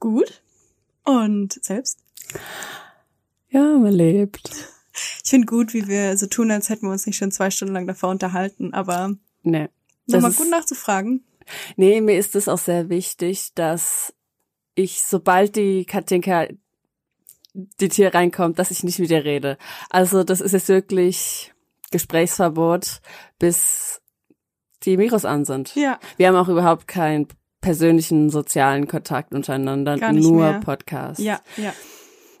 Gut. Und selbst? Ja, man lebt. Ich finde gut, wie wir so tun, als hätten wir uns nicht schon zwei Stunden lang davor unterhalten, aber Nee. nochmal gut nachzufragen. Nee, mir ist es auch sehr wichtig, dass ich, sobald die Katinka die Tür reinkommt, dass ich nicht mit ihr rede. Also das ist jetzt wirklich Gesprächsverbot, bis die Mikros an sind. Ja. Wir haben auch überhaupt keinen persönlichen sozialen Kontakt untereinander, nur mehr. Podcast. Ja, ja.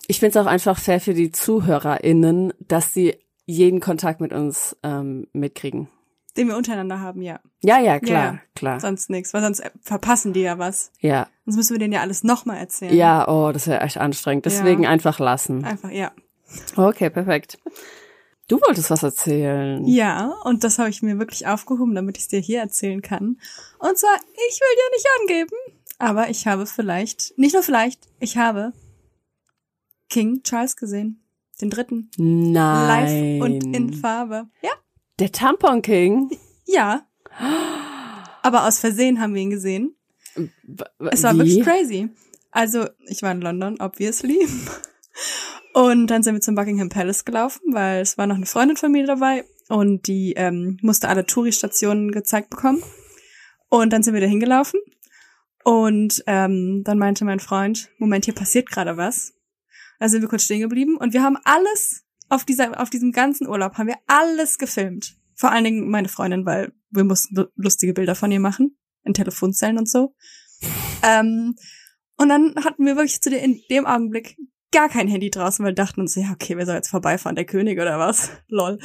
Ich finde es auch einfach fair für die ZuhörerInnen, dass sie jeden Kontakt mit uns ähm, mitkriegen. Den wir untereinander haben, ja. Ja, ja, klar, Ja. klar. Sonst nichts, weil sonst äh, verpassen die ja was. Ja, Sonst müssen wir denen ja alles nochmal erzählen. ja, oh, das wäre echt anstrengend. Deswegen Ja. einfach lassen. Einfach, ja. Okay, perfekt. Du wolltest was erzählen. Ja, und das habe ich mir wirklich aufgehoben, damit ich es dir hier erzählen kann. Und zwar, ich will dir nicht angeben, aber ich habe vielleicht, nicht nur vielleicht, ich habe King Charles gesehen. Den dritten. Nein. Live und in Farbe. Ja? Der Tampon King. Ja. Aber aus Versehen haben wir ihn gesehen. Es war Wie? wirklich crazy. Also, ich war in London, obviously. Und dann sind wir zum Buckingham Palace gelaufen, weil es war noch eine Freundin von mir dabei und die ähm, musste alle Touri-Stationen gezeigt bekommen. Und dann sind wir da hingelaufen und ähm, dann meinte mein Freund, Moment, hier passiert gerade was. Da sind wir kurz stehen geblieben und wir haben alles auf dieser, auf diesem ganzen Urlaub haben wir alles gefilmt. Vor allen Dingen meine Freundin, weil wir mussten lu- lustige Bilder von ihr machen in Telefonzellen und so. Ähm, und dann hatten wir wirklich zu de in dem Augenblick gar kein Handy draußen, weil dachten uns, ja, okay, wer soll jetzt vorbeifahren, der König oder was? Lol.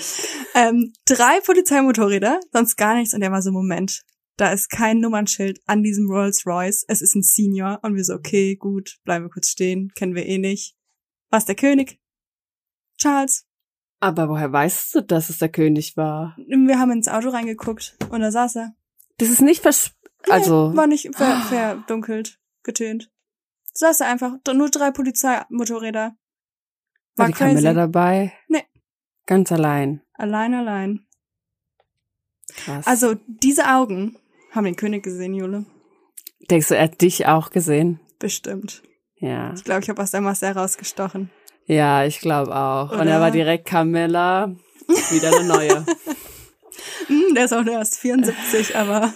Ähm, drei Polizeimotorräder, sonst gar nichts. Und der war so, Moment, da ist kein Nummernschild an diesem Rolls Royce. Es ist ein Senior. Und wir so, okay, gut, bleiben wir kurz stehen, kennen wir eh nicht. Was der König? Charles. Aber woher weißt du, dass es der König war? Wir haben ins Auto reingeguckt und da saß er. Das ist nicht vers... Also... Nee, war nicht ver verdunkelt, getönt. Saß er einfach, nur drei Polizeimotorräder. war War die crazy. Camilla dabei? Nee. Ganz allein. Allein, allein. Krass. Also, diese Augen haben den König gesehen, Jule. Denkst du, er hat dich auch gesehen? Bestimmt. Ja. Ich glaube, ich habe aus der Masse herausgestochen. Ja, ich glaube auch. Und Oder? er war direkt Camilla. Wieder eine neue. Hm, der ist auch nur erst 74, aber,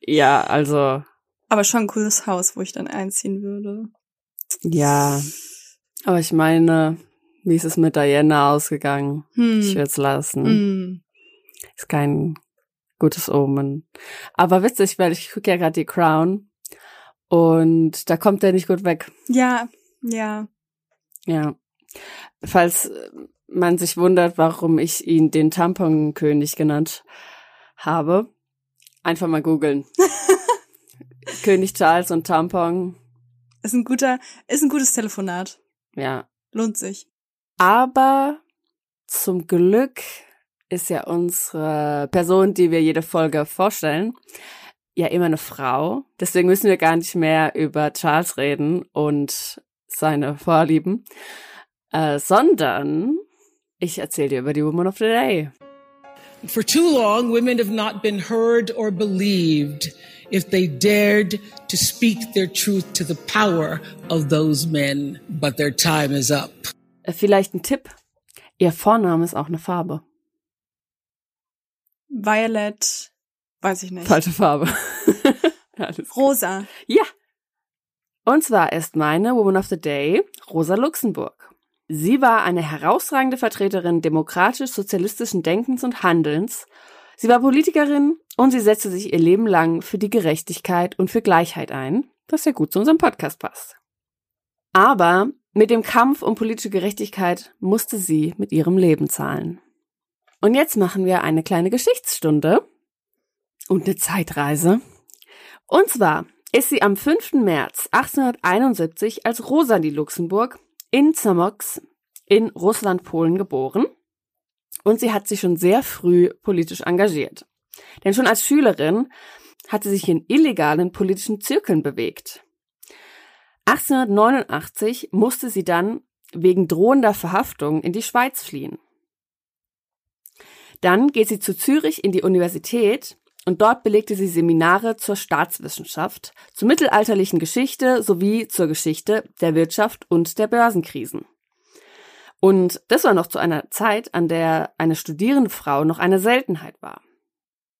ja, also... aber schon ein cooles Haus, wo ich dann einziehen würde. Ja. Aber ich meine, wie ist es mit Diana ausgegangen? Hm. Ich würde es lassen. Hm. Ist kein gutes Omen. Aber witzig, weil ich gucke ja gerade die Crown und da kommt er nicht gut weg. Ja, ja. Ja. Falls man sich wundert, warum ich ihn den Tamponkönig genannt habe, einfach mal googeln. König Charles und Tampon. Ist ein guter, ist ein gutes Telefonat. Ja. Lohnt sich. Aber zum Glück ist ja unsere Person, die wir jede Folge vorstellen, ja immer eine Frau. Deswegen müssen wir gar nicht mehr über Charles reden und seine Vorlieben, äh, sondern ich erzähle dir über die Woman of the Day. For too long, women have not been heard or believed if they dared to speak their truth to the power of those men. But their time is up. Äh, vielleicht ein Tipp. Ihr Vorname ist auch eine Farbe. Violet, weiß ich nicht. Falsche Farbe. Alles Rosa. Ja. Und zwar ist meine Woman of the Day Rosa Luxemburg. Sie war eine herausragende Vertreterin demokratisch-sozialistischen Denkens und Handelns. Sie war Politikerin und sie setzte sich ihr Leben lang für die Gerechtigkeit und für Gleichheit ein, was ja gut zu unserem Podcast passt. Aber mit dem Kampf um politische Gerechtigkeit musste sie mit ihrem Leben zahlen. Und jetzt machen wir eine kleine Geschichtsstunde und eine Zeitreise. Und zwar ist sie am 5. März 1871 als Rosalie Luxemburg in Zamox in Russland-Polen geboren. Und sie hat sich schon sehr früh politisch engagiert. Denn schon als Schülerin hat sie sich in illegalen politischen Zirkeln bewegt. 1889 musste sie dann wegen drohender Verhaftung in die Schweiz fliehen. Dann geht sie zu Zürich in die Universität und dort belegte sie Seminare zur Staatswissenschaft, zur mittelalterlichen Geschichte sowie zur Geschichte der Wirtschaft und der Börsenkrisen. Und das war noch zu einer Zeit, an der eine studierende Frau noch eine Seltenheit war.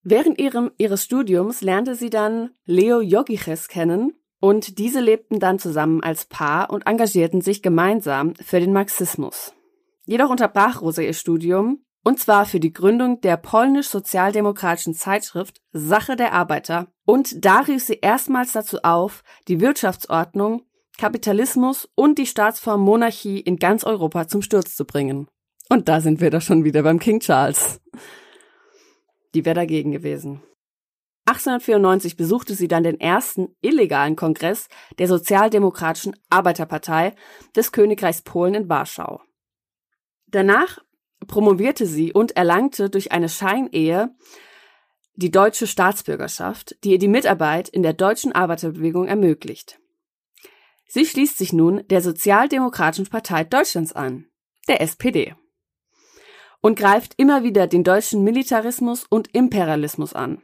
Während ihrem, ihres Studiums lernte sie dann Leo Jogiches kennen und diese lebten dann zusammen als Paar und engagierten sich gemeinsam für den Marxismus. Jedoch unterbrach Rosa ihr Studium, und zwar für die Gründung der polnisch-sozialdemokratischen Zeitschrift Sache der Arbeiter. Und da rief sie erstmals dazu auf, die Wirtschaftsordnung, Kapitalismus und die Staatsform Monarchie in ganz Europa zum Sturz zu bringen. Und da sind wir doch schon wieder beim King Charles. Die wäre dagegen gewesen. 1894 besuchte sie dann den ersten illegalen Kongress der Sozialdemokratischen Arbeiterpartei des Königreichs Polen in Warschau. Danach promovierte sie und erlangte durch eine Scheinehe die deutsche Staatsbürgerschaft, die ihr die Mitarbeit in der deutschen Arbeiterbewegung ermöglicht. Sie schließt sich nun der Sozialdemokratischen Partei Deutschlands an, der SPD, und greift immer wieder den deutschen Militarismus und Imperialismus an.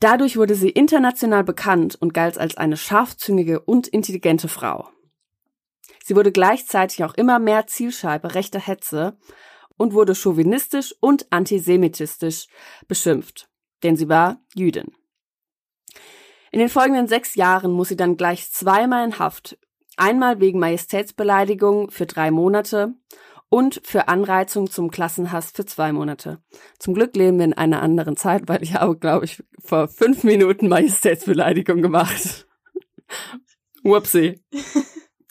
Dadurch wurde sie international bekannt und galt als eine scharfzüngige und intelligente Frau. Sie wurde gleichzeitig auch immer mehr Zielscheibe rechter Hetze und wurde chauvinistisch und antisemitistisch beschimpft, denn sie war Jüdin. In den folgenden sechs Jahren muss sie dann gleich zweimal in Haft, einmal wegen Majestätsbeleidigung für drei Monate und für Anreizung zum Klassenhass für zwei Monate. Zum Glück leben wir in einer anderen Zeit, weil ich habe, glaube ich, vor fünf Minuten Majestätsbeleidigung gemacht. Whoopsie.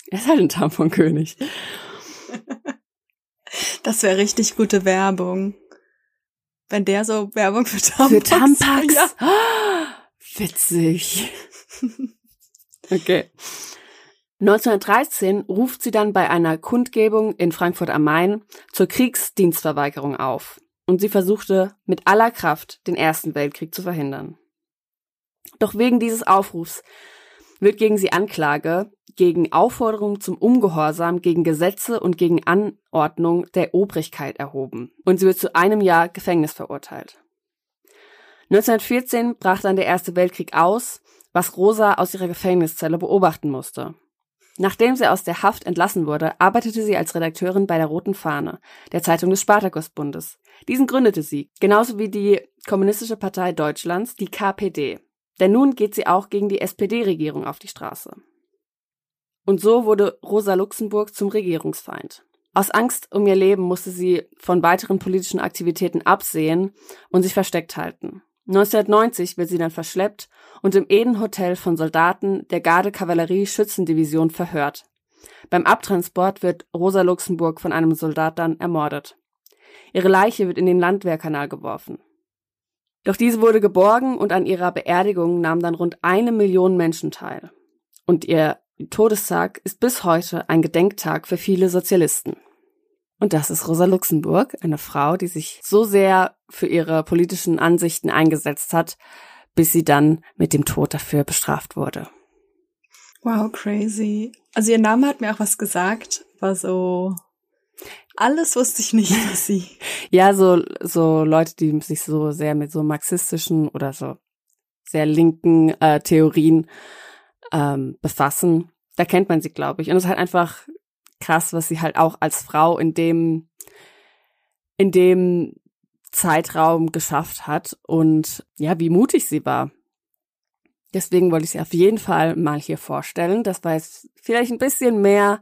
Er ist halt ein Tamponkönig. Das wäre richtig gute Werbung. Wenn der so Werbung für Tampax. Für Tampax? Ja. Oh, witzig. Okay. 1913 ruft sie dann bei einer Kundgebung in Frankfurt am Main zur Kriegsdienstverweigerung auf und sie versuchte mit aller Kraft den Ersten Weltkrieg zu verhindern. Doch wegen dieses Aufrufs wird gegen sie Anklage gegen Aufforderung zum Ungehorsam gegen Gesetze und gegen Anordnung der Obrigkeit erhoben und sie wird zu einem Jahr Gefängnis verurteilt. 1914 brach dann der Erste Weltkrieg aus, was Rosa aus ihrer Gefängniszelle beobachten musste. Nachdem sie aus der Haft entlassen wurde, arbeitete sie als Redakteurin bei der Roten Fahne, der Zeitung des Spartakusbundes. Diesen gründete sie, genauso wie die Kommunistische Partei Deutschlands, die KPD. Denn nun geht sie auch gegen die SPD-Regierung auf die Straße. Und so wurde Rosa Luxemburg zum Regierungsfeind. Aus Angst um ihr Leben musste sie von weiteren politischen Aktivitäten absehen und sich versteckt halten. 1990 wird sie dann verschleppt und im Eden Hotel von Soldaten der Garde-Kavallerie-Schützendivision verhört. Beim Abtransport wird Rosa Luxemburg von einem Soldat dann ermordet. Ihre Leiche wird in den Landwehrkanal geworfen. Doch diese wurde geborgen und an ihrer Beerdigung nahmen dann rund eine Million Menschen teil. Und ihr Todestag ist bis heute ein Gedenktag für viele Sozialisten. Und das ist Rosa Luxemburg, eine Frau, die sich so sehr für ihre politischen Ansichten eingesetzt hat, bis sie dann mit dem Tod dafür bestraft wurde. Wow, crazy. Also ihr Name hat mir auch was gesagt, war so alles wusste ich nicht über sie. ja, so so Leute, die sich so sehr mit so marxistischen oder so sehr linken äh, Theorien ähm, befassen, da kennt man sie, glaube ich. Und es ist halt einfach krass, was sie halt auch als Frau in dem, in dem Zeitraum geschafft hat und ja, wie mutig sie war. Deswegen wollte ich sie auf jeden Fall mal hier vorstellen. Das war jetzt vielleicht ein bisschen mehr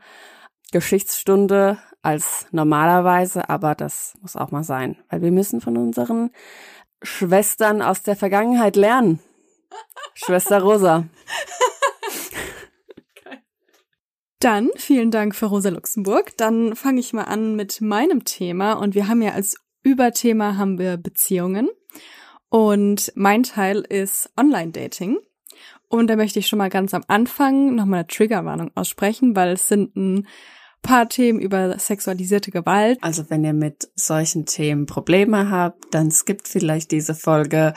Geschichtsstunde als normalerweise, aber das muss auch mal sein, weil wir müssen von unseren Schwestern aus der Vergangenheit lernen. Schwester Rosa. Dann vielen Dank für Rosa Luxemburg. Dann fange ich mal an mit meinem Thema und wir haben ja als Überthema haben wir Beziehungen und mein Teil ist Online-Dating. Und da möchte ich schon mal ganz am Anfang nochmal eine Triggerwarnung aussprechen, weil es sind ein paar Themen über sexualisierte Gewalt. Also wenn ihr mit solchen Themen Probleme habt, dann skippt vielleicht diese Folge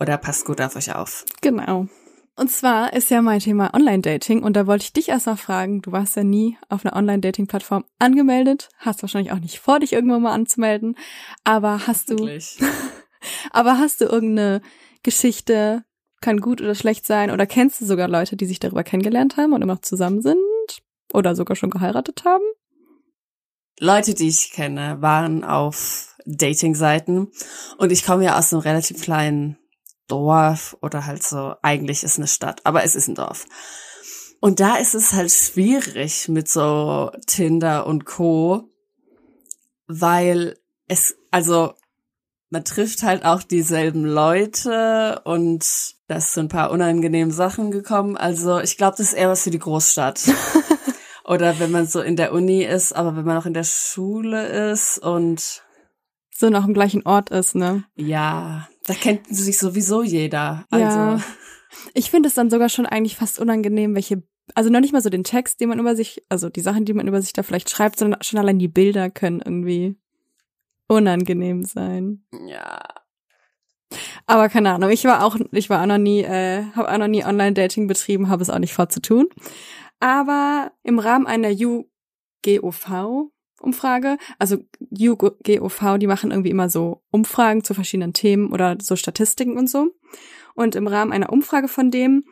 oder passt gut auf euch auf. Genau. Und zwar ist ja mein Thema Online-Dating und da wollte ich dich erst mal fragen, du warst ja nie auf einer Online-Dating-Plattform angemeldet, hast wahrscheinlich auch nicht vor, dich irgendwann mal anzumelden, aber hast du, aber hast du irgendeine Geschichte, kann gut oder schlecht sein, oder kennst du sogar Leute, die sich darüber kennengelernt haben und immer noch zusammen sind oder sogar schon geheiratet haben? Leute, die ich kenne, waren auf Dating-Seiten und ich komme ja aus einem relativ kleinen Dorf oder halt so, eigentlich ist eine Stadt, aber es ist ein Dorf. Und da ist es halt schwierig mit so Tinder und Co, weil es, also man trifft halt auch dieselben Leute und da sind ein paar unangenehme Sachen gekommen. Also ich glaube, das ist eher was für die Großstadt. Oder wenn man so in der Uni ist, aber wenn man auch in der Schule ist und so noch im gleichen Ort ist, ne? Ja, da kennt sich sowieso jeder. Also ja. ich finde es dann sogar schon eigentlich fast unangenehm, welche also noch nicht mal so den Text, den man über sich, also die Sachen, die man über sich da vielleicht schreibt, sondern schon allein die Bilder können irgendwie unangenehm sein. Ja. Aber keine Ahnung, ich war auch, ich war auch noch nie, äh, habe auch noch nie Online-Dating betrieben, habe es auch nicht vorzutun. Aber im Rahmen einer UGOV-Umfrage, also UGOV, die machen irgendwie immer so Umfragen zu verschiedenen Themen oder so Statistiken und so. Und im Rahmen einer Umfrage von dem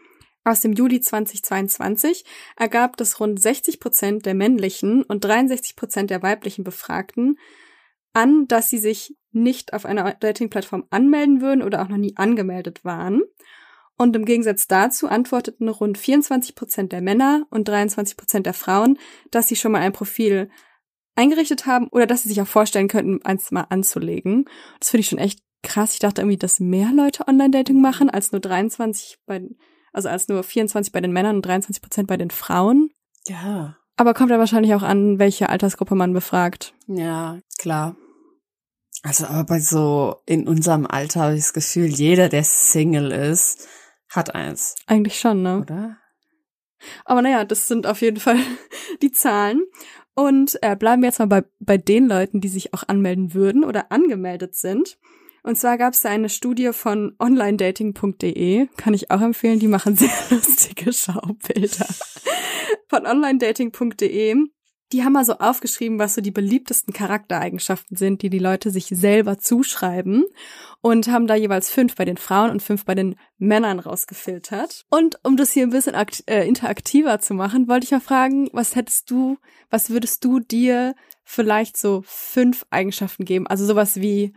aus dem Juli 2022 ergab, dass rund 60 Prozent der männlichen und 63 Prozent der weiblichen Befragten an, dass sie sich nicht auf einer Dating-Plattform anmelden würden oder auch noch nie angemeldet waren. Und im Gegensatz dazu antworteten rund 24 Prozent der Männer und 23 Prozent der Frauen, dass sie schon mal ein Profil eingerichtet haben oder dass sie sich auch vorstellen könnten, eins mal anzulegen. Das finde ich schon echt krass. Ich dachte irgendwie, dass mehr Leute Online-Dating machen als nur 23 bei, also als nur 24 bei den Männern und 23 Prozent bei den Frauen. Ja. Aber kommt ja wahrscheinlich auch an, welche Altersgruppe man befragt. Ja, klar. Also aber bei so in unserem Alter habe ich das Gefühl, jeder, der Single ist, hat eins. Eigentlich schon, ne? Oder? Aber naja, das sind auf jeden Fall die Zahlen. Und äh, bleiben wir jetzt mal bei, bei den Leuten, die sich auch anmelden würden oder angemeldet sind. Und zwar gab es da eine Studie von onlinedating.de, kann ich auch empfehlen, die machen sehr lustige Schaubilder. Von onlinedating.de. Die haben mal so aufgeschrieben, was so die beliebtesten Charaktereigenschaften sind, die die Leute sich selber zuschreiben und haben da jeweils fünf bei den Frauen und fünf bei den Männern rausgefiltert. Und um das hier ein bisschen äh, interaktiver zu machen, wollte ich mal fragen, was hättest du, was würdest du dir vielleicht so fünf Eigenschaften geben? Also sowas wie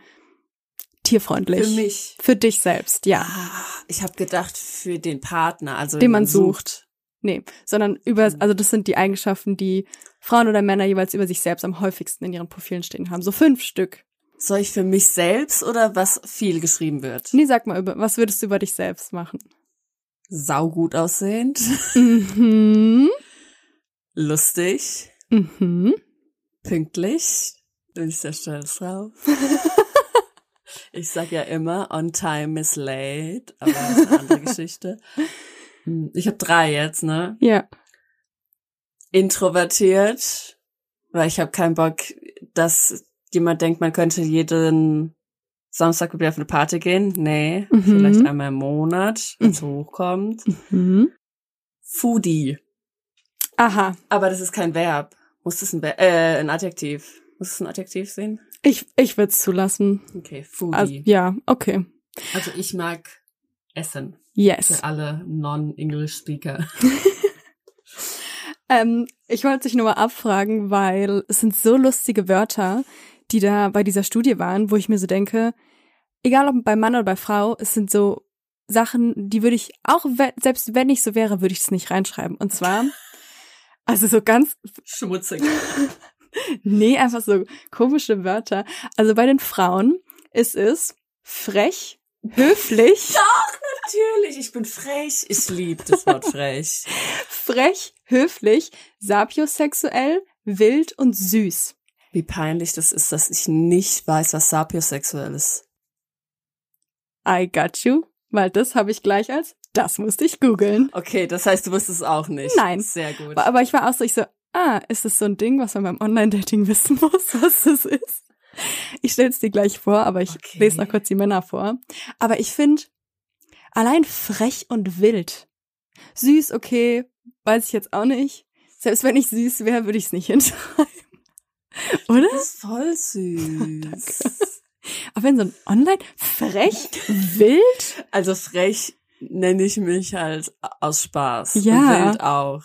tierfreundlich. Für mich. Für dich selbst, ja. Ich habe gedacht, für den Partner, also den man sucht. Nee, sondern über, also das sind die Eigenschaften, die Frauen oder Männer jeweils über sich selbst am häufigsten in ihren Profilen stehen haben. So fünf Stück. Soll ich für mich selbst oder was viel geschrieben wird? Nee, sag mal, über, was würdest du über dich selbst machen? Saugut aussehend. Mhm. Lustig. Mhm. Pünktlich. Bin ich sehr stolz drauf. ich sag ja immer, on time is late, aber das ist eine andere Geschichte. Hm, Ich habe drei jetzt, ne? Ja. Introvertiert, weil ich habe keinen Bock, dass jemand denkt, man könnte jeden Samstag wieder auf eine Party gehen. Nee, Mhm. vielleicht einmal im Monat, wenn es hochkommt. Mhm. Foodie. Aha. Aber das ist kein Verb. Muss das ein, Ver äh, ein Adjektiv? Muss es ein Adjektiv sehen? Ich, ich würde es zulassen. Okay, Foodie. Also, ja, okay. Also ich mag Essen. Yes. Für alle Non-English-Speaker. Ähm, ich wollte dich nur mal abfragen, weil es sind so lustige Wörter, die da bei dieser Studie waren, wo ich mir so denke, egal ob bei Mann oder bei Frau, es sind so Sachen, die würde ich auch, selbst wenn ich so wäre, würde ich es nicht reinschreiben. Und zwar, also so ganz, Schmutzig. nee, einfach so komische Wörter. Also bei den Frauen ist es frech, höflich, Natürlich, ich bin frech. Ich liebe das Wort frech. frech, höflich, sapiosexuell, wild und süß. Wie peinlich das ist, dass ich nicht weiß, was sapiosexuell ist. I got you, weil das habe ich gleich als Das musste ich googeln. Okay, das heißt, du wusstest es auch nicht. Nein. Sehr gut. Aber, ich war auch so, ich so, ah, ist das so ein Ding, was man beim Online-Dating wissen muss, was das ist? Ich stell's dir gleich vor, aber ich Okay. lese noch kurz die Männer vor. Aber ich finde, allein frech und wild. Süß, okay, weiß ich jetzt auch nicht. Selbst wenn ich süß wäre, würde ich es nicht hinschreiben. Oder? Das ist voll süß. Aber wenn so ein Online frech, wild, also frech nenne ich mich halt aus Spaß. Ja. Und wild auch.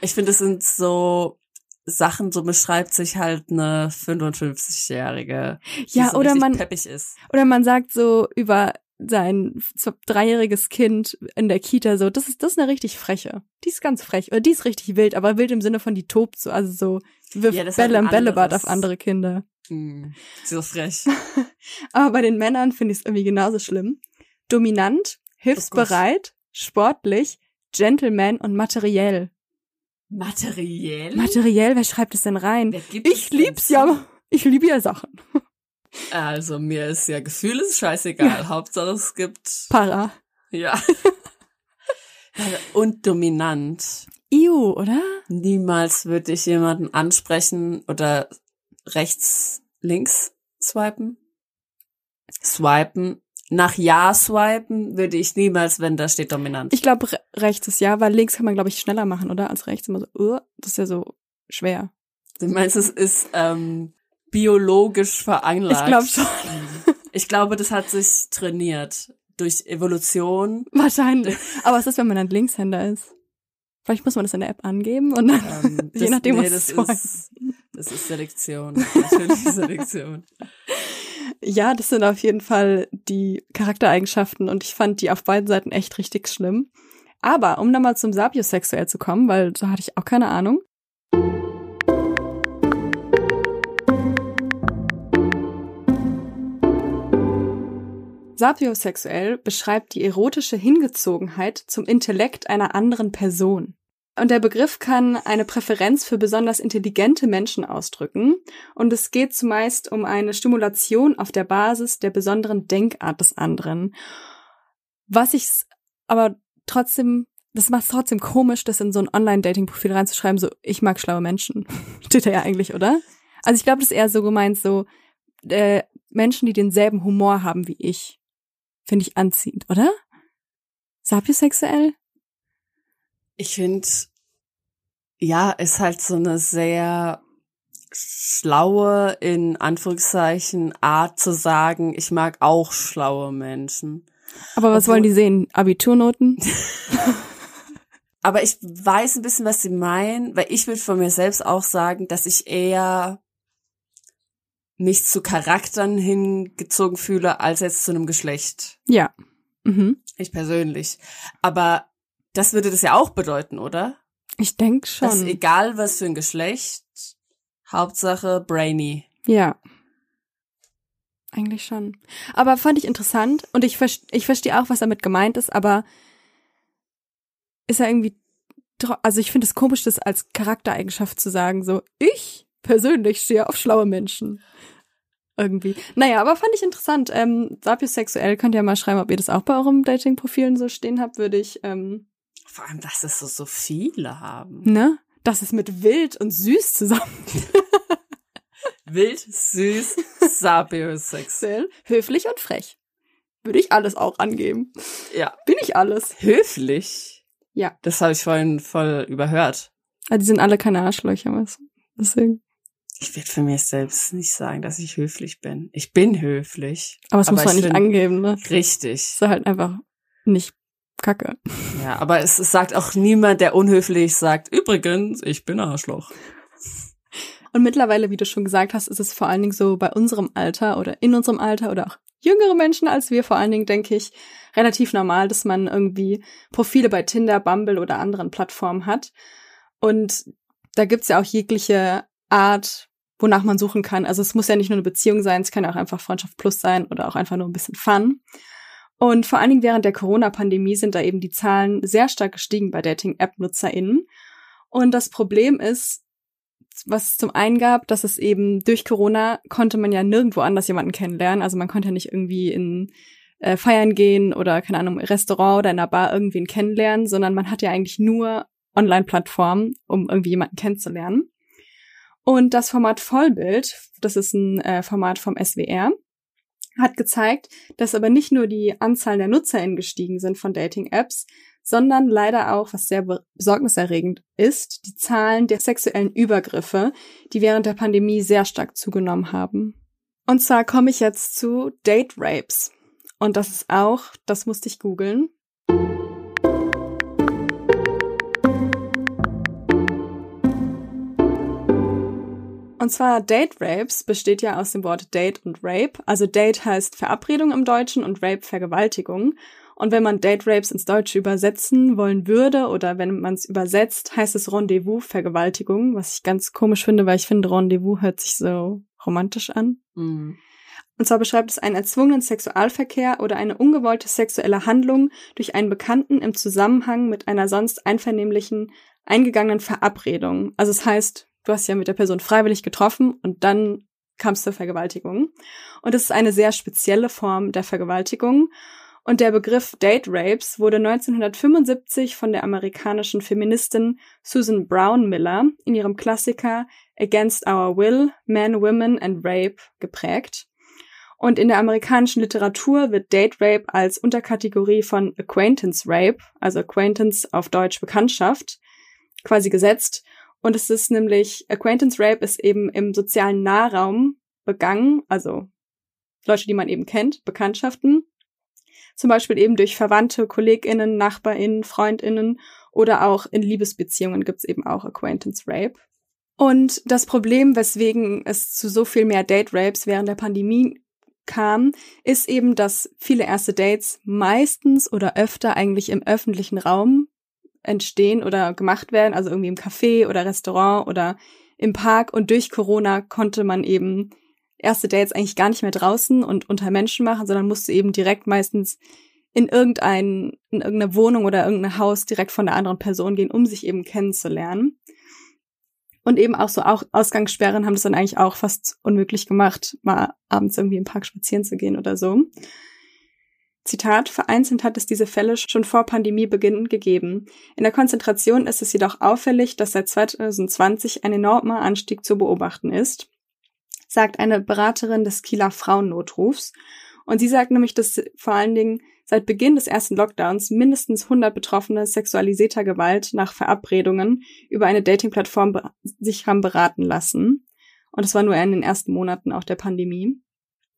Ich finde, es sind so Sachen, so beschreibt sich halt eine 55-Jährige. die ja, so oder man, peppig ist. oder man sagt so über sein dreijähriges Kind in der Kita so, das ist, das ist eine richtig freche. Die ist ganz frech. Oder die ist richtig wild, aber wild im Sinne von die tobt so, also so, wirft Ja, ist halt Bälle im Bällebad auf andere Kinder. Hm, so frech. Aber bei den Männern finde ich es irgendwie genauso schlimm. Dominant, hilfsbereit, sportlich, Gentleman und materiell. Materiell? Materiell, wer schreibt es denn rein? Wer gibt Ich lieb's ja. Ich liebe ja Sachen. Also mir ist ja Gefühl ist scheißegal. Hauptsache es gibt Para. ja. Und dominant. Iu, oder? Niemals würde ich jemanden ansprechen oder rechts, links swipen. Swipen. Nach Ja swipen würde ich niemals, wenn da steht dominant. Ich glaube, re rechts ist ja, weil links kann man, glaube ich, schneller machen, oder? Als rechts immer so, uh, das ist ja so schwer. du meinst, es ist ähm, biologisch veranlagt. Ich glaube schon. Ich glaube, das hat sich trainiert durch Evolution. Wahrscheinlich. Aber was ist, wenn man dann Linkshänder ist? Vielleicht muss man das in der App angeben und dann, Ähm, je nachdem, nee, was das ist, das ist Selektion. Natürlich Selektion. Ja, das sind auf jeden Fall die Charaktereigenschaften und ich fand die auf beiden Seiten echt richtig schlimm. Aber um nochmal zum Sapiosexuell zu kommen, weil da hatte ich auch keine Ahnung. Sapiosexuell beschreibt die erotische Hingezogenheit zum Intellekt einer anderen Person. Und der Begriff kann eine Präferenz für besonders intelligente Menschen ausdrücken. Und es geht zumeist um eine Stimulation auf der Basis der besonderen Denkart des anderen. Was ich aber trotzdem, das macht es trotzdem komisch, das in so ein Online-Dating-Profil reinzuschreiben, so, ich mag schlaue Menschen. Steht da ja eigentlich, oder? Also ich glaube, das ist eher so gemeint, so, äh, Menschen, die denselben Humor haben wie ich. Finde ich anziehend, oder? Sapiosexuell? Ich finde, ja, ist halt so eine sehr schlaue, in Anführungszeichen, Art zu sagen, ich mag auch schlaue Menschen. Aber was Obwohl- wollen die sehen? Abiturnoten? Aber ich weiß ein bisschen, was sie meinen, weil ich würde von mir selbst auch sagen, dass ich eher mich zu Charakteren hingezogen fühle, als jetzt zu einem Geschlecht. Ja. Mhm. Ich persönlich. Aber das würde das ja auch bedeuten, oder? Ich denke Dass schon. egal was für ein Geschlecht, Hauptsache brainy. Ja. Eigentlich schon. Aber fand ich interessant und ich, vers- ich verstehe auch, was damit gemeint ist, aber ist ja irgendwie, also ich finde es komisch, das als Charaktereigenschaft zu sagen, so, ich persönlich stehe auf schlaue Menschen. Irgendwie. Naja, aber fand ich interessant. Ähm, Sapiosexuell könnt ihr mal schreiben, ob ihr das auch bei eurem Dating-Profilen so stehen habt, würde ich, ähm, Vor allem, dass es so, so viele haben. ne? Das ist mit wild und süß zusammen. Wild, süß, sapiosexuell. Sexuell, höflich und frech. Würde ich alles auch angeben. Ja. Bin ich alles. Höflich? Ja. Das habe ich vorhin voll überhört. Ah, die sind alle keine Arschlöcher, was? Deswegen. Ich würde für mich selbst nicht sagen, dass ich höflich bin. Ich bin höflich. Aber das muss man ich nicht angeben, ne? Richtig. ist halt einfach nicht kacke. Ja, aber es, es sagt auch niemand, der unhöflich sagt, übrigens, ich bin Arschloch. Und mittlerweile, wie du schon gesagt hast, ist es vor allen Dingen so bei unserem Alter oder in unserem Alter oder auch jüngere Menschen als wir vor allen Dingen, denke ich, relativ normal, dass man irgendwie Profile bei Tinder, Bumble oder anderen Plattformen hat. Und da gibt's ja auch jegliche Art, wonach man suchen kann. Also es muss ja nicht nur eine Beziehung sein, es kann ja auch einfach Freundschaft plus sein oder auch einfach nur ein bisschen Fun. Und vor allen Dingen während der Corona-Pandemie sind da eben die Zahlen sehr stark gestiegen bei Dating-App-NutzerInnen. Und das Problem ist, was es zum einen gab, dass es eben durch Corona konnte man ja nirgendwo anders jemanden kennenlernen. Also man konnte ja nicht irgendwie in äh, feiern gehen oder, keine Ahnung, im Restaurant oder in einer Bar irgendwen kennenlernen, sondern man hat ja eigentlich nur Online-Plattformen, um irgendwie jemanden kennenzulernen. Und das Format Vollbild, das ist ein äh, Format vom SWR, hat gezeigt, dass aber nicht nur die Anzahl der NutzerInnen gestiegen sind von Dating-Apps, sondern leider auch, was sehr besorgniserregend ist, die Zahlen der sexuellen Übergriffe, die während der Pandemie sehr stark zugenommen haben. Und zwar komme ich jetzt zu Date Rapes. Und das ist auch, das musste ich googeln. Und zwar Date Rapes besteht ja aus dem Wort Date und Rape. Also Date heißt Verabredung im Deutschen und Rape Vergewaltigung. Und wenn man Date Rapes ins Deutsche übersetzen wollen würde oder wenn man es übersetzt, heißt es Rendezvous Vergewaltigung, was ich ganz komisch finde, weil ich finde, Rendezvous hört sich so romantisch an. Mhm. Und zwar beschreibt es einen erzwungenen Sexualverkehr oder eine ungewollte sexuelle Handlung durch einen Bekannten im Zusammenhang mit einer sonst einvernehmlichen, eingegangenen Verabredung. Also es heißt, du hast ja mit der Person freiwillig getroffen und dann kam es zur Vergewaltigung. Und es ist eine sehr spezielle Form der Vergewaltigung. Und der Begriff Date Rapes wurde 1975 von der amerikanischen Feministin Susan Brown Miller in ihrem Klassiker Against Our Will, Men, Women and Rape geprägt. Und in der amerikanischen Literatur wird Date Rape als Unterkategorie von Acquaintance Rape, also Acquaintance auf Deutsch Bekanntschaft, quasi gesetzt. Und es ist nämlich, Acquaintance Rape ist eben im sozialen Nahraum begangen, also Leute, die man eben kennt, Bekanntschaften, zum Beispiel eben durch Verwandte, KollegInnen, NachbarInnen, FreundInnen oder auch in Liebesbeziehungen gibt's eben auch Acquaintance Rape. Und das Problem, weswegen es zu so viel mehr Date Rapes während der Pandemie kam, ist eben, dass viele erste Dates meistens oder öfter eigentlich im öffentlichen Raum entstehen oder gemacht werden, also irgendwie im Café oder Restaurant oder im Park. Und durch Corona konnte man eben erste Dates eigentlich gar nicht mehr draußen und unter Menschen machen, sondern musste eben direkt meistens in irgendein, in irgendeine Wohnung oder irgendein Haus direkt von der anderen Person gehen, um sich eben kennenzulernen. Und eben auch so auch Ausgangssperren haben das dann eigentlich auch fast unmöglich gemacht, mal abends irgendwie im Park spazieren zu gehen oder so. Zitat, vereinzelt hat es diese Fälle schon vor Pandemiebeginn gegeben. In der Konzentration ist es jedoch auffällig, dass seit 2020 ein enormer Anstieg zu beobachten ist sagt eine Beraterin des Kieler Frauennotrufs. Und sie sagt nämlich, dass vor allen Dingen seit Beginn des ersten Lockdowns mindestens 100 Betroffene sexualisierter Gewalt nach Verabredungen über eine Datingplattform sich haben beraten lassen. Und das war nur in den ersten Monaten auch der Pandemie.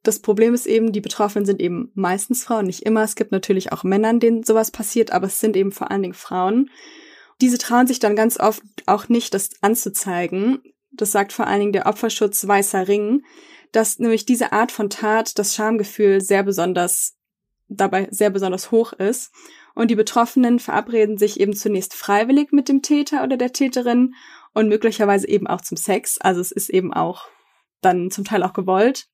Das Problem ist eben, die Betroffenen sind eben meistens Frauen, nicht immer. Es gibt natürlich auch Männern, denen sowas passiert, aber es sind eben vor allen Dingen Frauen. Diese trauen sich dann ganz oft auch nicht, das anzuzeigen, das sagt vor allen Dingen der Opferschutz Weißer Ring, dass nämlich diese Art von Tat das Schamgefühl sehr besonders dabei sehr besonders hoch ist. Und die Betroffenen verabreden sich eben zunächst freiwillig mit dem Täter oder der Täterin und möglicherweise eben auch zum Sex. Also es ist eben auch dann zum Teil auch gewollt.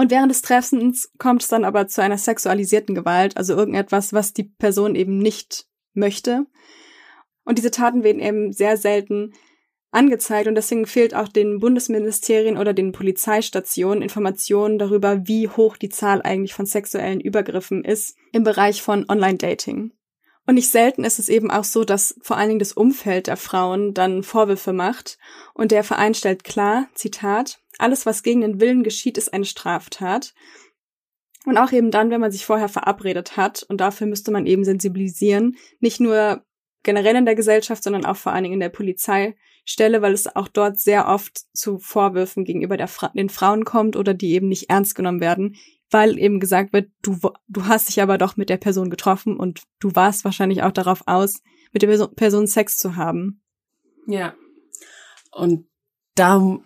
Und während des Treffens kommt es dann aber zu einer sexualisierten Gewalt, also irgendetwas, was die Person eben nicht möchte. Und diese Taten werden eben sehr selten angezeigt und deswegen fehlt auch den Bundesministerien oder den Polizeistationen Informationen darüber, wie hoch die Zahl eigentlich von sexuellen Übergriffen ist im Bereich von Online-Dating. Und nicht selten ist es eben auch so, dass vor allen Dingen das Umfeld der Frauen dann Vorwürfe macht. Und der Verein stellt klar, Zitat, alles, was gegen den Willen geschieht, ist eine Straftat. Und auch eben dann, wenn man sich vorher verabredet hat, und dafür müsste man eben sensibilisieren, nicht nur generell in der Gesellschaft, sondern auch vor allen Dingen in der Polizei, stelle, weil es auch dort sehr oft zu Vorwürfen gegenüber Fra den Frauen kommt oder die eben nicht ernst genommen werden, weil eben gesagt wird, du, du hast dich aber doch mit der Person getroffen und du warst wahrscheinlich auch darauf aus, mit der Person Sex zu haben. Ja. Und da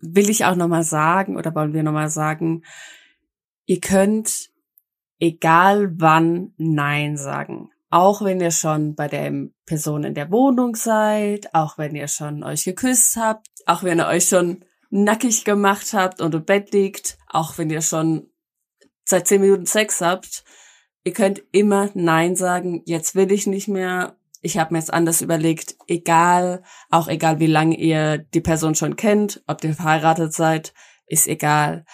will ich auch nochmal sagen, oder wollen wir nochmal sagen, ihr könnt egal wann Nein sagen. Auch wenn ihr schon bei der Person in der Wohnung seid, auch wenn ihr schon euch geküsst habt, auch wenn ihr euch schon nackig gemacht habt und im Bett liegt, auch wenn ihr schon seit zehn Minuten Sex habt, ihr könnt immer Nein sagen, jetzt will ich nicht mehr, ich habe mir jetzt anders überlegt, egal, auch egal wie lange ihr die Person schon kennt, ob ihr verheiratet seid, ist egal.